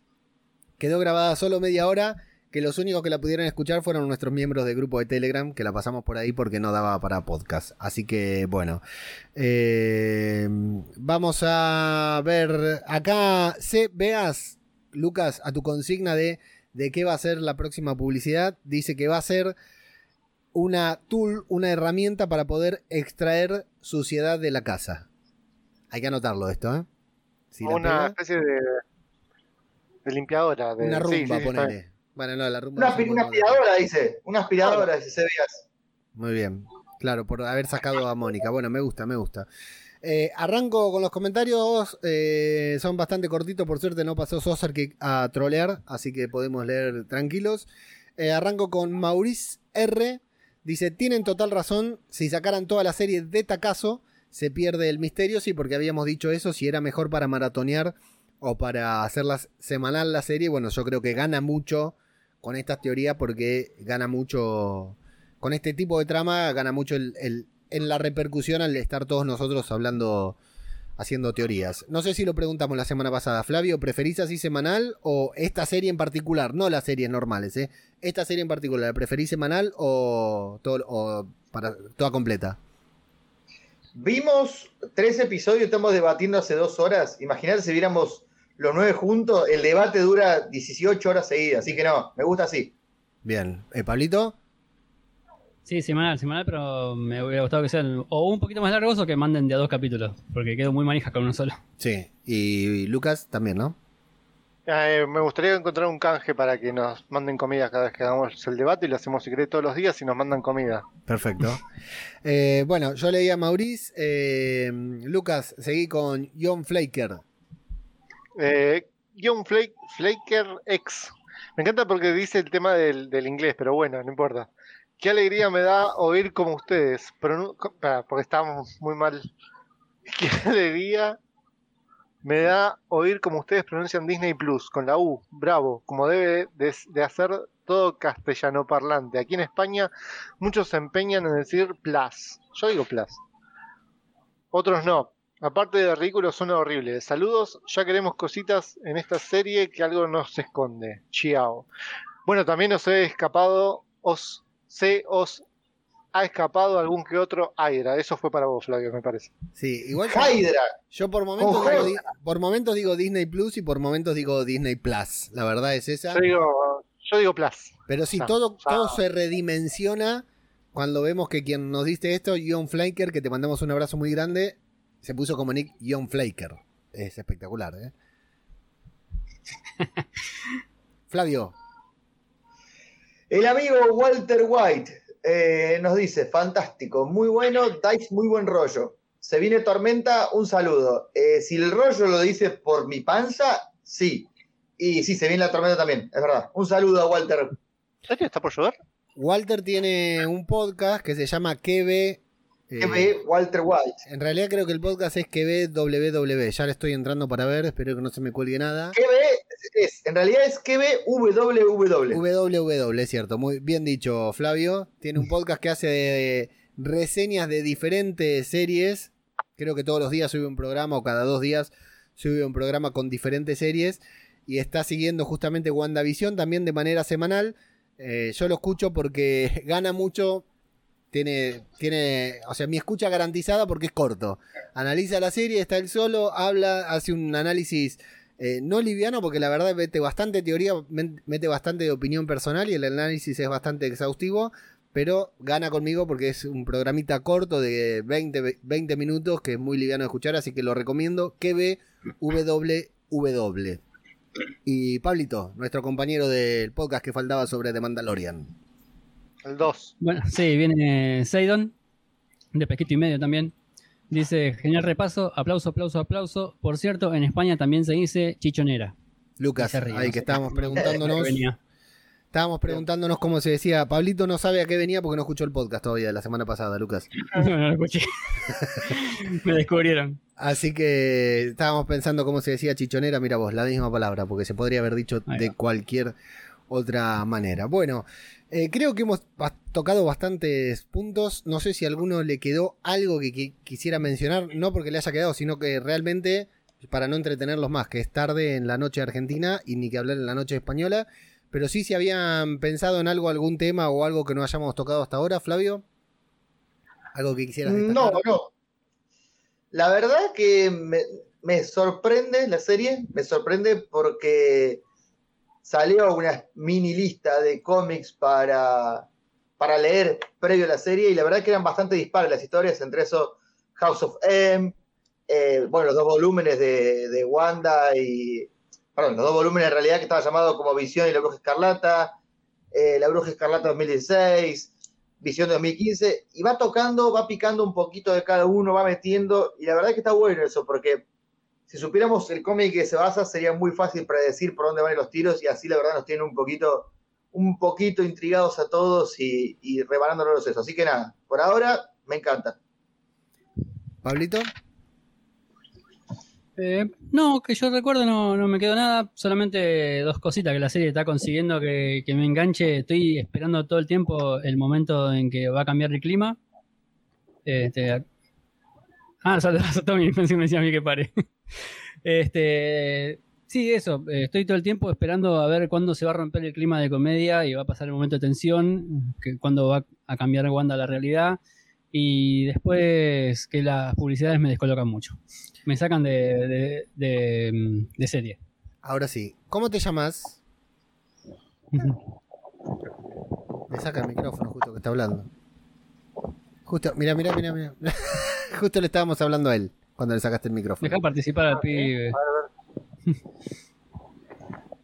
quedó grabada solo media hora, que los únicos que la pudieron escuchar fueron nuestros miembros del grupo de Telegram, que la pasamos por ahí porque no daba para podcast. Así que bueno, eh, vamos a ver acá, veas, Lucas, a tu consigna de, de qué va a ser la próxima publicidad, dice que va a ser una tool, una herramienta para poder extraer suciedad de la casa. Hay que anotarlo esto, ¿eh? una especie de, de limpiadora. De, una rumba, ponele. Bueno, no, la rumba. Una, aspiradora, dice. Una aspiradora, dice, se veas. Muy bien. Claro, por haber sacado a Mónica. Bueno, me gusta, me gusta. Eh, arranco con los comentarios. Eh, son bastante cortitos. Por suerte no pasó Sosar a trolear. Así que podemos leer tranquilos. Eh, arranco con Maurice R. Dice: Tienen total razón. Si sacaran toda la serie de Tacaso, se pierde el misterio, sí, porque habíamos dicho eso, si era mejor para maratonear o para hacerla semanal la serie, bueno, yo creo que gana mucho con estas teorías porque gana mucho, con este tipo de trama, gana mucho el, en la repercusión al estar todos nosotros hablando, haciendo teorías. No sé si lo preguntamos la semana pasada, Flavio, ¿preferís así semanal o esta serie en particular? No las series normales, ¿eh? Esta serie en particular, ¿la preferís semanal o, todo, o para, toda completa? Vimos tres episodios, estamos debatiendo hace dos horas. Imagínate si viéramos los nueve juntos, el debate dura 18 horas seguidas, así que no, me gusta así. Bien, ¿eh, Pablito? Sí, semanal, semanal, pero me hubiera gustado que sean o un poquito más largos o que manden de a dos capítulos, porque quedo muy manija con uno solo. Sí, y Lucas también, ¿no? Eh, me gustaría encontrar un canje para que nos manden comida cada vez que hagamos el debate y lo hacemos secreto todos los días y nos mandan comida. Perfecto. Eh, bueno, yo leí a Maurice. Eh, Lucas, seguí con John Flaker. John Flaker X. Me encanta porque dice el tema del, inglés, pero bueno, no importa. Qué alegría me da oír como ustedes. Pero porque estamos muy mal. Qué alegría me da oír como ustedes pronuncian Disney Plus, con la U, bravo, como debe de, hacer todo castellano parlante. Aquí en España muchos se empeñan en decir Plus. Yo digo Plus. Otros no. Aparte de ridículo, son horribles. Saludos, ya queremos cositas en esta serie que algo nos esconde. Chiao. Bueno, también os he escapado, os, se os ha escapado algún que otro Hydra. Eso fue para vos, Flavio, me parece. Sí, igual. Hydra. Yo por momentos, digo, por momentos digo Disney Plus y por momentos digo Disney Plus. La verdad es esa. Yo digo, yo digo Plus. Pero sí, todo, todo se redimensiona cuando vemos que quien nos diste esto, John Flaker, que te mandamos un abrazo muy grande, se puso como Nick John Flaker. Es espectacular, ¿eh? Flavio. El amigo Walter White eh, nos dice, fantástico, muy bueno, dais muy buen rollo. Se viene tormenta, un saludo. Eh, si el rollo lo dice por mi panza, sí. Y sí, se viene la tormenta también, es verdad. Un saludo a Walter. ¿Sabes está por llover? Walter tiene un podcast que se llama QB. Eh, Walter White. En realidad creo que el podcast es QB Ya le estoy entrando para ver, espero que no se me cuelgue nada. QB es, en realidad es que ve WWW. WWW, es cierto. Muy bien dicho, Flavio. Tiene un podcast que hace reseñas de diferentes series. Creo que todos los días sube un programa o cada dos días sube un programa con diferentes series. y está siguiendo justamente WandaVision también de manera semanal. Eh, yo lo escucho porque gana mucho. Tiene, tiene, o sea, mi escucha garantizada porque es corto. Analiza la serie, está él solo, habla, hace un análisis eh, no liviano porque la verdad mete bastante teoría, mete bastante de opinión personal y el análisis es bastante exhaustivo, pero gana conmigo porque es un programita corto de 20, 20 minutos que es muy liviano de escuchar, así que lo recomiendo. Que www. Y Pablito, nuestro compañero del podcast que faltaba sobre The Mandalorian. El 2. Bueno, sí, viene Seidon, de pesquito y medio también. Dice, genial repaso, aplauso, aplauso, aplauso. Por cierto, en España también se dice chichonera. Lucas, ahí que estábamos preguntándonos. Estábamos preguntándonos cómo se decía. Pablito no sabe a qué venía porque no escuchó el podcast todavía de la semana pasada, Lucas. no, no lo escuché. Me descubrieron. Así que estábamos pensando cómo se decía chichonera. Mira vos, la misma palabra, porque se podría haber dicho de cualquier otra manera. Bueno, eh, creo que hemos tocado bastantes puntos. No sé si a alguno le quedó algo que, quisiera mencionar. No porque le haya quedado, sino que realmente, para no entretenerlos más, que es tarde en la noche argentina y ni que hablar en la noche española. Pero sí, si habían pensado en algo, algún tema o algo que no hayamos tocado hasta ahora, Flavio. ¿Algo que quisieras No, no. La verdad que me, sorprende la serie, me sorprende porque salió una mini lista de cómics para, para leer previo a la serie y la verdad que eran bastante dispares las historias, entre eso House of M, eh, bueno, los dos volúmenes de, de Wanda y perdón, los dos volúmenes en realidad que estaba llamado como Visión y la Bruja Escarlata, eh, la Bruja Escarlata 2016, Visión 2015, y va tocando, va picando un poquito de cada uno, va metiendo, y la verdad que está bueno eso, porque si supiéramos el cómic que se basa, sería muy fácil predecir por dónde van los tiros, y así la verdad nos tiene un poquito, un poquito intrigados a todos y, y rebanándonos eso. Así que nada, por ahora me encanta. Pablito. Eh, no, que yo recuerdo no, no me quedó nada, solamente dos cositas que la serie está consiguiendo que, me enganche. Estoy esperando todo el tiempo el momento en que va a cambiar el clima. Este, ah, a Tommy, pensé que me decía a mí que pare. Este, sí, eso, estoy todo el tiempo esperando a ver cuándo se va a romper el clima de comedia y va a pasar el momento de tensión, que cuándo va a cambiar Wanda la realidad y después que las publicidades me descolocan mucho me sacan de, de, serie. Ahora sí, ¿cómo te llamas? me saca el micrófono justo que está hablando. Justo, mira, mira, mira, mira. justo le estábamos hablando a él cuando le sacaste el micrófono. Deja participar al pibe.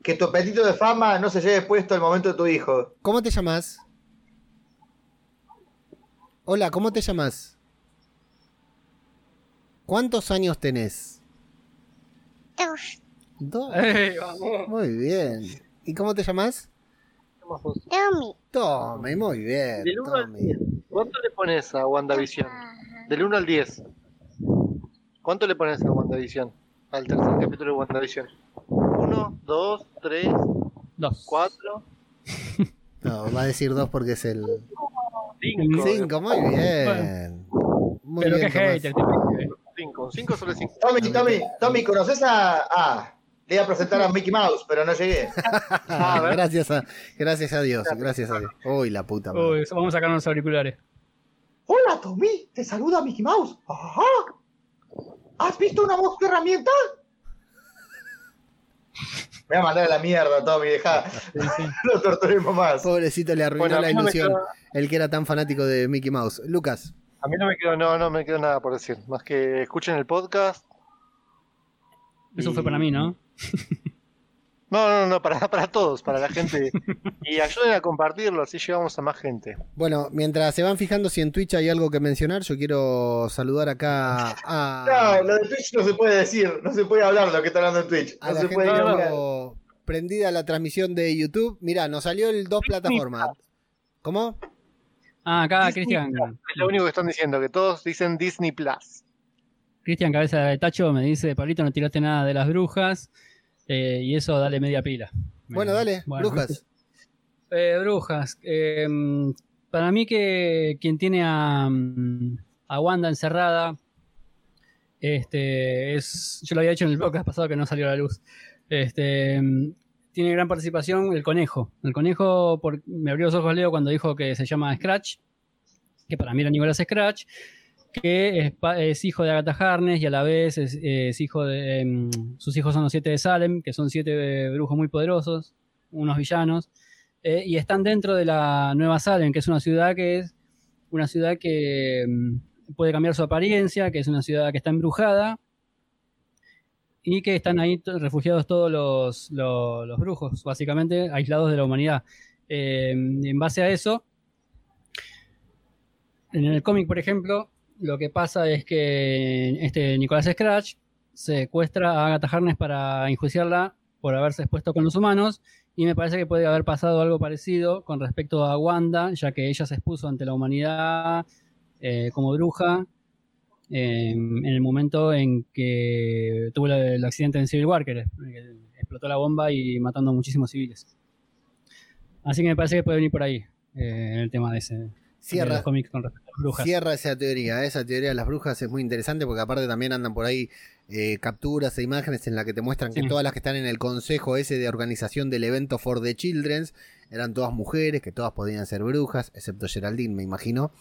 que tu apetito de fama no se lleve puesto al momento de tu hijo. ¿Cómo te llamas? Hola, ¿cómo te llamas? ¿Cuántos años tenés? Dos. Dos. Muy bien. ¿Y cómo te llamas? Tommy. Tommy, muy bien. Del 1 al 10. ¿Cuánto le pones a WandaVision? Del 1 al 10. ¿Cuánto le pones a WandaVision? Al tercer capítulo de WandaVision. 1, 2, 3, 2, 4. No, va a decir 2 porque es el. 5. 5, muy bien. Muy Pero bien, que hater, 5, 5 sobre 5. Tommy, Tommy, Tommy, ¿conoces a.? Ah, le iba a presentar a Mickey Mouse, pero no llegué. ah, gracias, a, gracias a Dios, gracias a Dios. Uy, la puta madre. Uy, vamos a sacar los auriculares. Hola, Tommy, te saluda Mickey Mouse. Ajá. ¿Has visto una voz de herramienta? Me voy a mandar a la mierda, Tommy, deja. no torturemos más. Pobrecito, le arruinó la ilusión. El que era tan fanático de Mickey Mouse. Lucas. A mí no me quedó, no, no me quedó nada por decir, más que escuchen el podcast. Eso fue para mí, ¿no? No, no, no, para, para todos, para la gente. Y ayuden a compartirlo, así llegamos a más gente. Bueno, mientras se van fijando si en Twitch hay algo que mencionar, yo quiero saludar acá a. No, lo de Twitch no se puede decir, no se puede hablar lo que está hablando en Twitch. No se puede hablar. Prendida la transmisión de YouTube. Mirá, nos salió el dos plataformas. ¿Cómo? Ah, acá Cristian. Es lo único que están diciendo, que todos dicen Disney Plus. Cristian Cabeza de Tacho me dice, Pablito, no tiraste nada de las brujas. Eh, y eso dale media pila. Bueno, dale, brujas. Eh, brujas. Em, para mí que quien tiene a, a, Wanda encerrada, este, es, yo lo había hecho en el podcast pasado que no salió a la luz, Este, tiene gran participación el conejo. El conejo me abrió los ojos Leo cuando dijo que se llama Scratch, que para mí era Nicolás Scratch, que es, hijo de Agatha Harness y a la vez es, hijo de... Em, sus hijos son los siete de Salem, que son siete brujos muy poderosos, unos villanos, eh, y están dentro de la Nueva Salem, que es una ciudad que es una ciudad que em, puede cambiar su apariencia, que es una ciudad que está embrujada, y que están ahí refugiados todos los, brujos, básicamente aislados de la humanidad. Em, en base a eso, en el cómic, por ejemplo, lo que pasa es que este Nicolás Scratch secuestra a Agatha Harness para enjuiciarla por haberse expuesto con los humanos y me parece que puede haber pasado algo parecido con respecto a Wanda, ya que ella se expuso ante la humanidad eh, como bruja em, en el momento en que tuvo el, accidente en Civil War, que, explotó la bomba y matando a muchísimos civiles. Así que me parece que puede venir por ahí eh, el tema de ese, Cierra, Cierra esa teoría. Esa teoría de las brujas es muy interesante porque aparte también andan por ahí eh, capturas e imágenes en las que te muestran que todas las que están en el consejo ese de organización del evento For the Children eran todas mujeres, que todas podían ser brujas, excepto Geraldine, me imagino.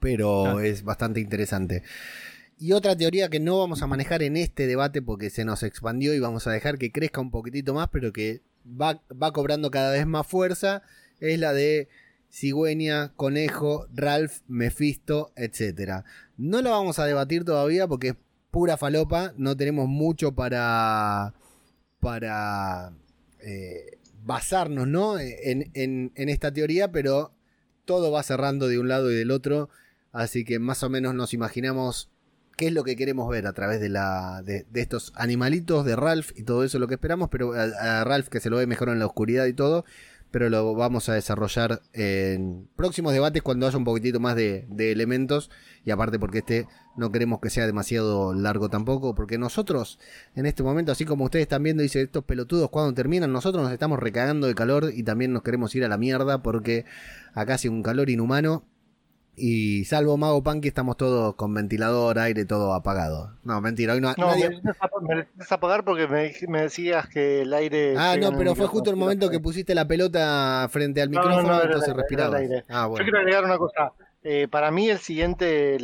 Pero es bastante interesante. Y otra teoría que no vamos a manejar en este debate porque se nos expandió y vamos a dejar que crezca un poquitito más, pero que va, va cobrando cada vez más fuerza, es la de cigüeña, conejo, Ralph, Mephisto, etc. No lo vamos a debatir todavía porque es pura falopa, no tenemos mucho para, para eh, basarnos ¿no? en, en, esta teoría, pero todo va cerrando de un lado y del otro, así que más o menos nos imaginamos qué es lo que queremos ver a través de, la, de, estos animalitos de Ralph y todo eso lo que esperamos, pero a Ralph que se lo ve mejor en la oscuridad y todo, pero lo vamos a desarrollar en próximos debates cuando haya un poquitito más de, elementos. Y aparte porque este no queremos que sea demasiado largo tampoco, porque nosotros en este momento, así como ustedes están viendo, dice estos pelotudos cuando terminan, nosotros nos estamos recagando de calor y también nos queremos ir a la mierda porque acá hace un calor inhumano y salvo Mago Punky estamos todos con ventilador, aire, todo apagado. No, mentira, hoy no, no nadie... me apagar porque me, decías que el aire... Ah, no, pero fue justo el momento que pusiste la pelota frente al micrófono, entonces respiraba. Ah, bueno. Yo quiero agregar una cosa. Eh, para mí el siguiente,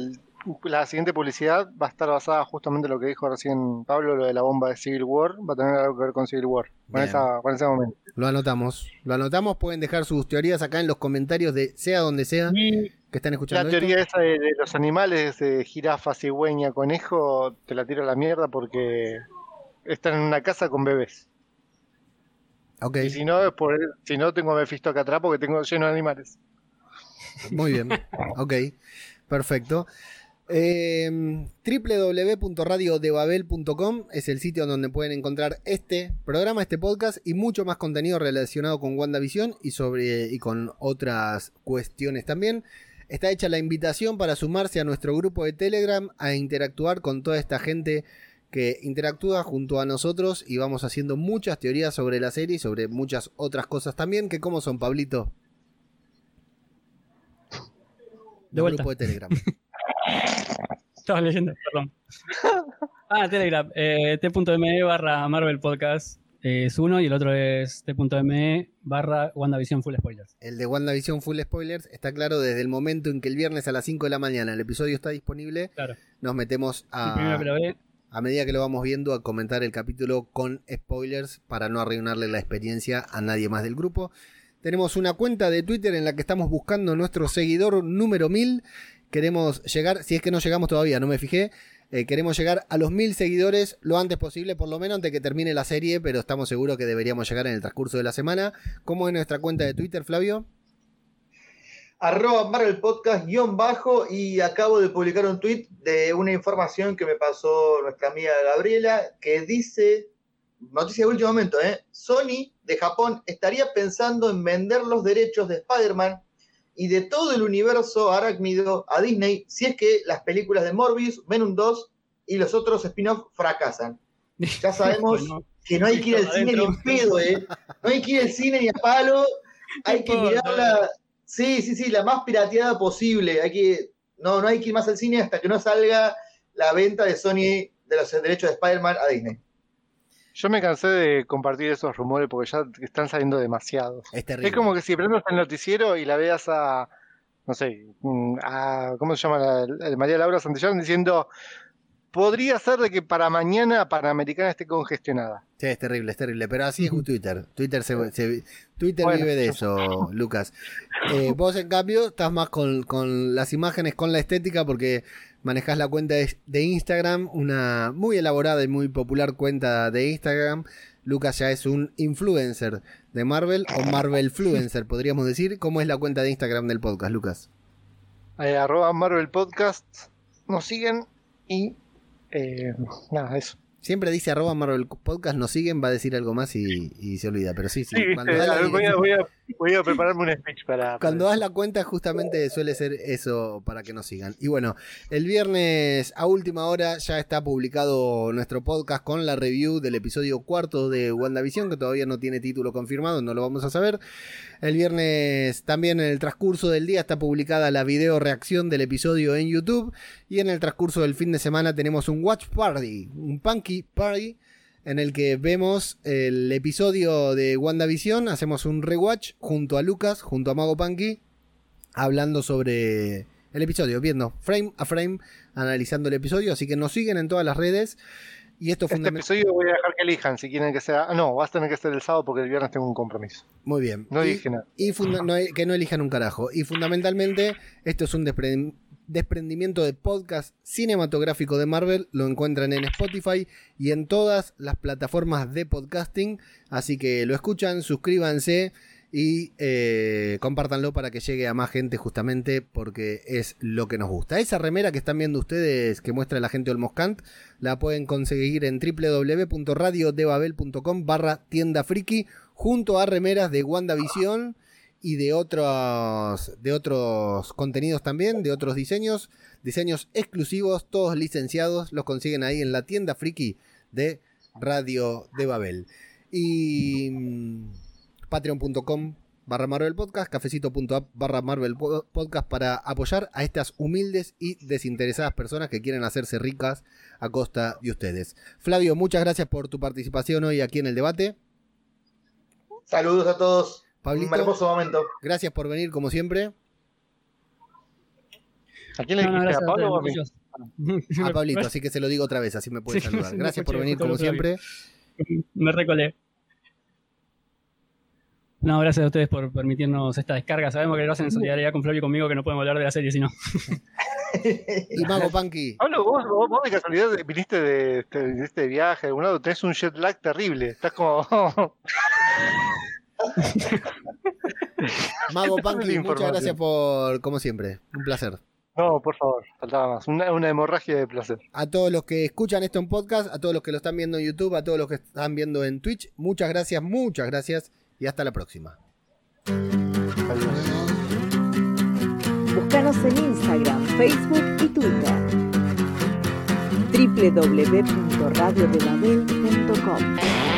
la siguiente publicidad va a estar basada justamente en lo que dijo recién Pablo, lo de la bomba de Civil War, va a tener algo que ver con Civil War, con, esa, con ese momento. Lo anotamos, lo anotamos, pueden dejar sus teorías acá en los comentarios de sea donde sea que están escuchando. La teoría esa de, los animales, de jirafa, cigüeña, conejo, te la tiro a la mierda porque están en una casa con bebés. Okay. Y si no, por, si no tengo Mephisto acá atrás porque tengo lleno de animales. Muy bien, ok, perfecto. Eh, www.radiodebabel.com es el sitio donde pueden encontrar este programa, este podcast y mucho más contenido relacionado con WandaVision y, sobre, y con otras cuestiones también. Está hecha la invitación para sumarse a nuestro grupo de Telegram a interactuar con toda esta gente que interactúa junto a nosotros y vamos haciendo muchas teorías sobre la serie y sobre muchas otras cosas también. que ¿Cómo son, Pablito? De grupo de Telegram. Estaba leyendo, perdón. Ah, Telegram. Eh, T.me barra Marvel Podcast es uno y el otro es T.me barra WandaVision Full Spoilers. El de WandaVision Full Spoilers está claro desde el momento en que el viernes a las 5 de la mañana el episodio está disponible. Claro. Nos metemos a. A medida que lo vamos viendo, a comentar el capítulo con spoilers para no arruinarle la experiencia a nadie más del grupo. Tenemos una cuenta de Twitter en la que estamos buscando nuestro seguidor número 1000 Queremos llegar, si es que no llegamos todavía, no me fijé, eh, queremos llegar a los mil seguidores lo antes posible, por lo menos antes que termine la serie, pero estamos seguros que deberíamos llegar en el transcurso de la semana. ¿Cómo es nuestra cuenta de Twitter, Flavio? Arroba Marvel Podcast guion bajo y acabo de publicar un tweet de una información que me pasó nuestra amiga Gabriela que dice, noticia de último momento, ¿eh? Sony de Japón estaría pensando en vender los derechos de Spider-Man y de todo el universo arácnido a Disney si es que las películas de Morbius, Venom 2 y los otros spin-off fracasan. Ya sabemos que no hay que ir al cine ni en pedo, ¿eh? No hay que ir al cine ni a palo, hay que mirarla, sí, sí, sí, la más pirateada posible. Hay que, no, no hay que ir más al cine hasta que no salga la venta de Sony de los derechos de Spider-Man a Disney. Yo me cansé de compartir esos rumores porque ya están saliendo demasiados. Es, es como que si prendes el noticiero y la veas a, no sé, mm, a, ¿cómo se llama? La, María Laura Santillán diciendo, podría ser de que para mañana Panamericana esté congestionada. Sí, es terrible, es terrible. Pero así es Twitter. Twitter, se, Twitter vive de eso, Lucas. Eh, vos, en cambio, estás más con, con, las imágenes, con la estética, porque manejas la cuenta de, Instagram, una muy elaborada y muy popular cuenta de Instagram. Lucas ya es un influencer de Marvel o Marvel Fluencer, podríamos decir. ¿Cómo es la cuenta de Instagram del podcast, Lucas? Eh, arroba Marvel Podcast. Nos siguen y eh, nada, eso. Siempre dice arroba Marvel Podcast, nos siguen, va a decir algo más y, se olvida. Pero sí, sí. voy, a, prepararme un speech para. Cuando das la cuenta, justamente suele ser eso para que nos sigan. Y bueno, el viernes a última hora ya está publicado nuestro podcast con la review del episodio cuarto de WandaVision, que todavía no tiene título confirmado, no lo vamos a saber. El viernes también en el transcurso del día está publicada la video reacción del episodio en YouTube. Y en el transcurso del fin de semana tenemos un Watch Party, un Punky Party, en el que vemos el episodio de WandaVision. Hacemos un rewatch junto a Lucas, junto a Mago Punky, hablando sobre el episodio, viendo frame a frame, analizando el episodio. Así que nos siguen en todas las redes. Y esto este episodio voy a dejar que elijan si quieren que sea. No, vas a tener que ser el sábado porque el viernes tengo un compromiso. Muy bien. No dije nada. Y que no elijan un carajo. Y fundamentalmente, esto es un desprendimiento de podcast cinematográfico de Marvel. Lo encuentran en Spotify y en todas las plataformas de podcasting. Así que lo escuchan, suscríbanse y eh, compártanlo para que llegue a más gente justamente porque es lo que nos gusta. Esa remera que están viendo ustedes que muestra la gente Olmoscant la pueden conseguir en www.radiodebabel.com barra tienda friki junto a remeras de WandaVision y de otros, de otros contenidos también, de otros diseños, diseños exclusivos, todos licenciados, los consiguen ahí en la tienda friki de Radio de Babel. Y mm, patreon.com barra Marvel Podcast, cafecito.app barra Marvel Podcast para apoyar a estas humildes y desinteresadas personas que quieren hacerse ricas a costa de ustedes. Flavio, muchas gracias por tu participación hoy aquí en el debate. Saludos a todos. Un hermoso momento. Gracias por venir como siempre. ¿A quién le dijiste? ¿A Pablo o a mí? A Pablito, así que se lo digo otra vez, así me puede saludar. Gracias por venir como siempre. Me recolé. No, gracias a ustedes por permitirnos esta descarga. Sabemos que lo hacen en solidaridad con Flavio y conmigo, que no podemos hablar de la serie si no. y Mago Punky. Pablo, vos, vos, de casualidad viniste de, de, este viaje de algún lado, tenés un jet lag terrible. Estás como. Mago Punky, muchas gracias por, como siempre, un placer. No, por favor, faltaba más. Una, una, hemorragia de placer. A todos los que escuchan esto en podcast, a todos los que lo están viendo en YouTube, a todos los que están viendo en Twitch, muchas gracias, muchas gracias y hasta la próxima. Búscanos en Instagram, Facebook y Twitter www.radiodebabel.com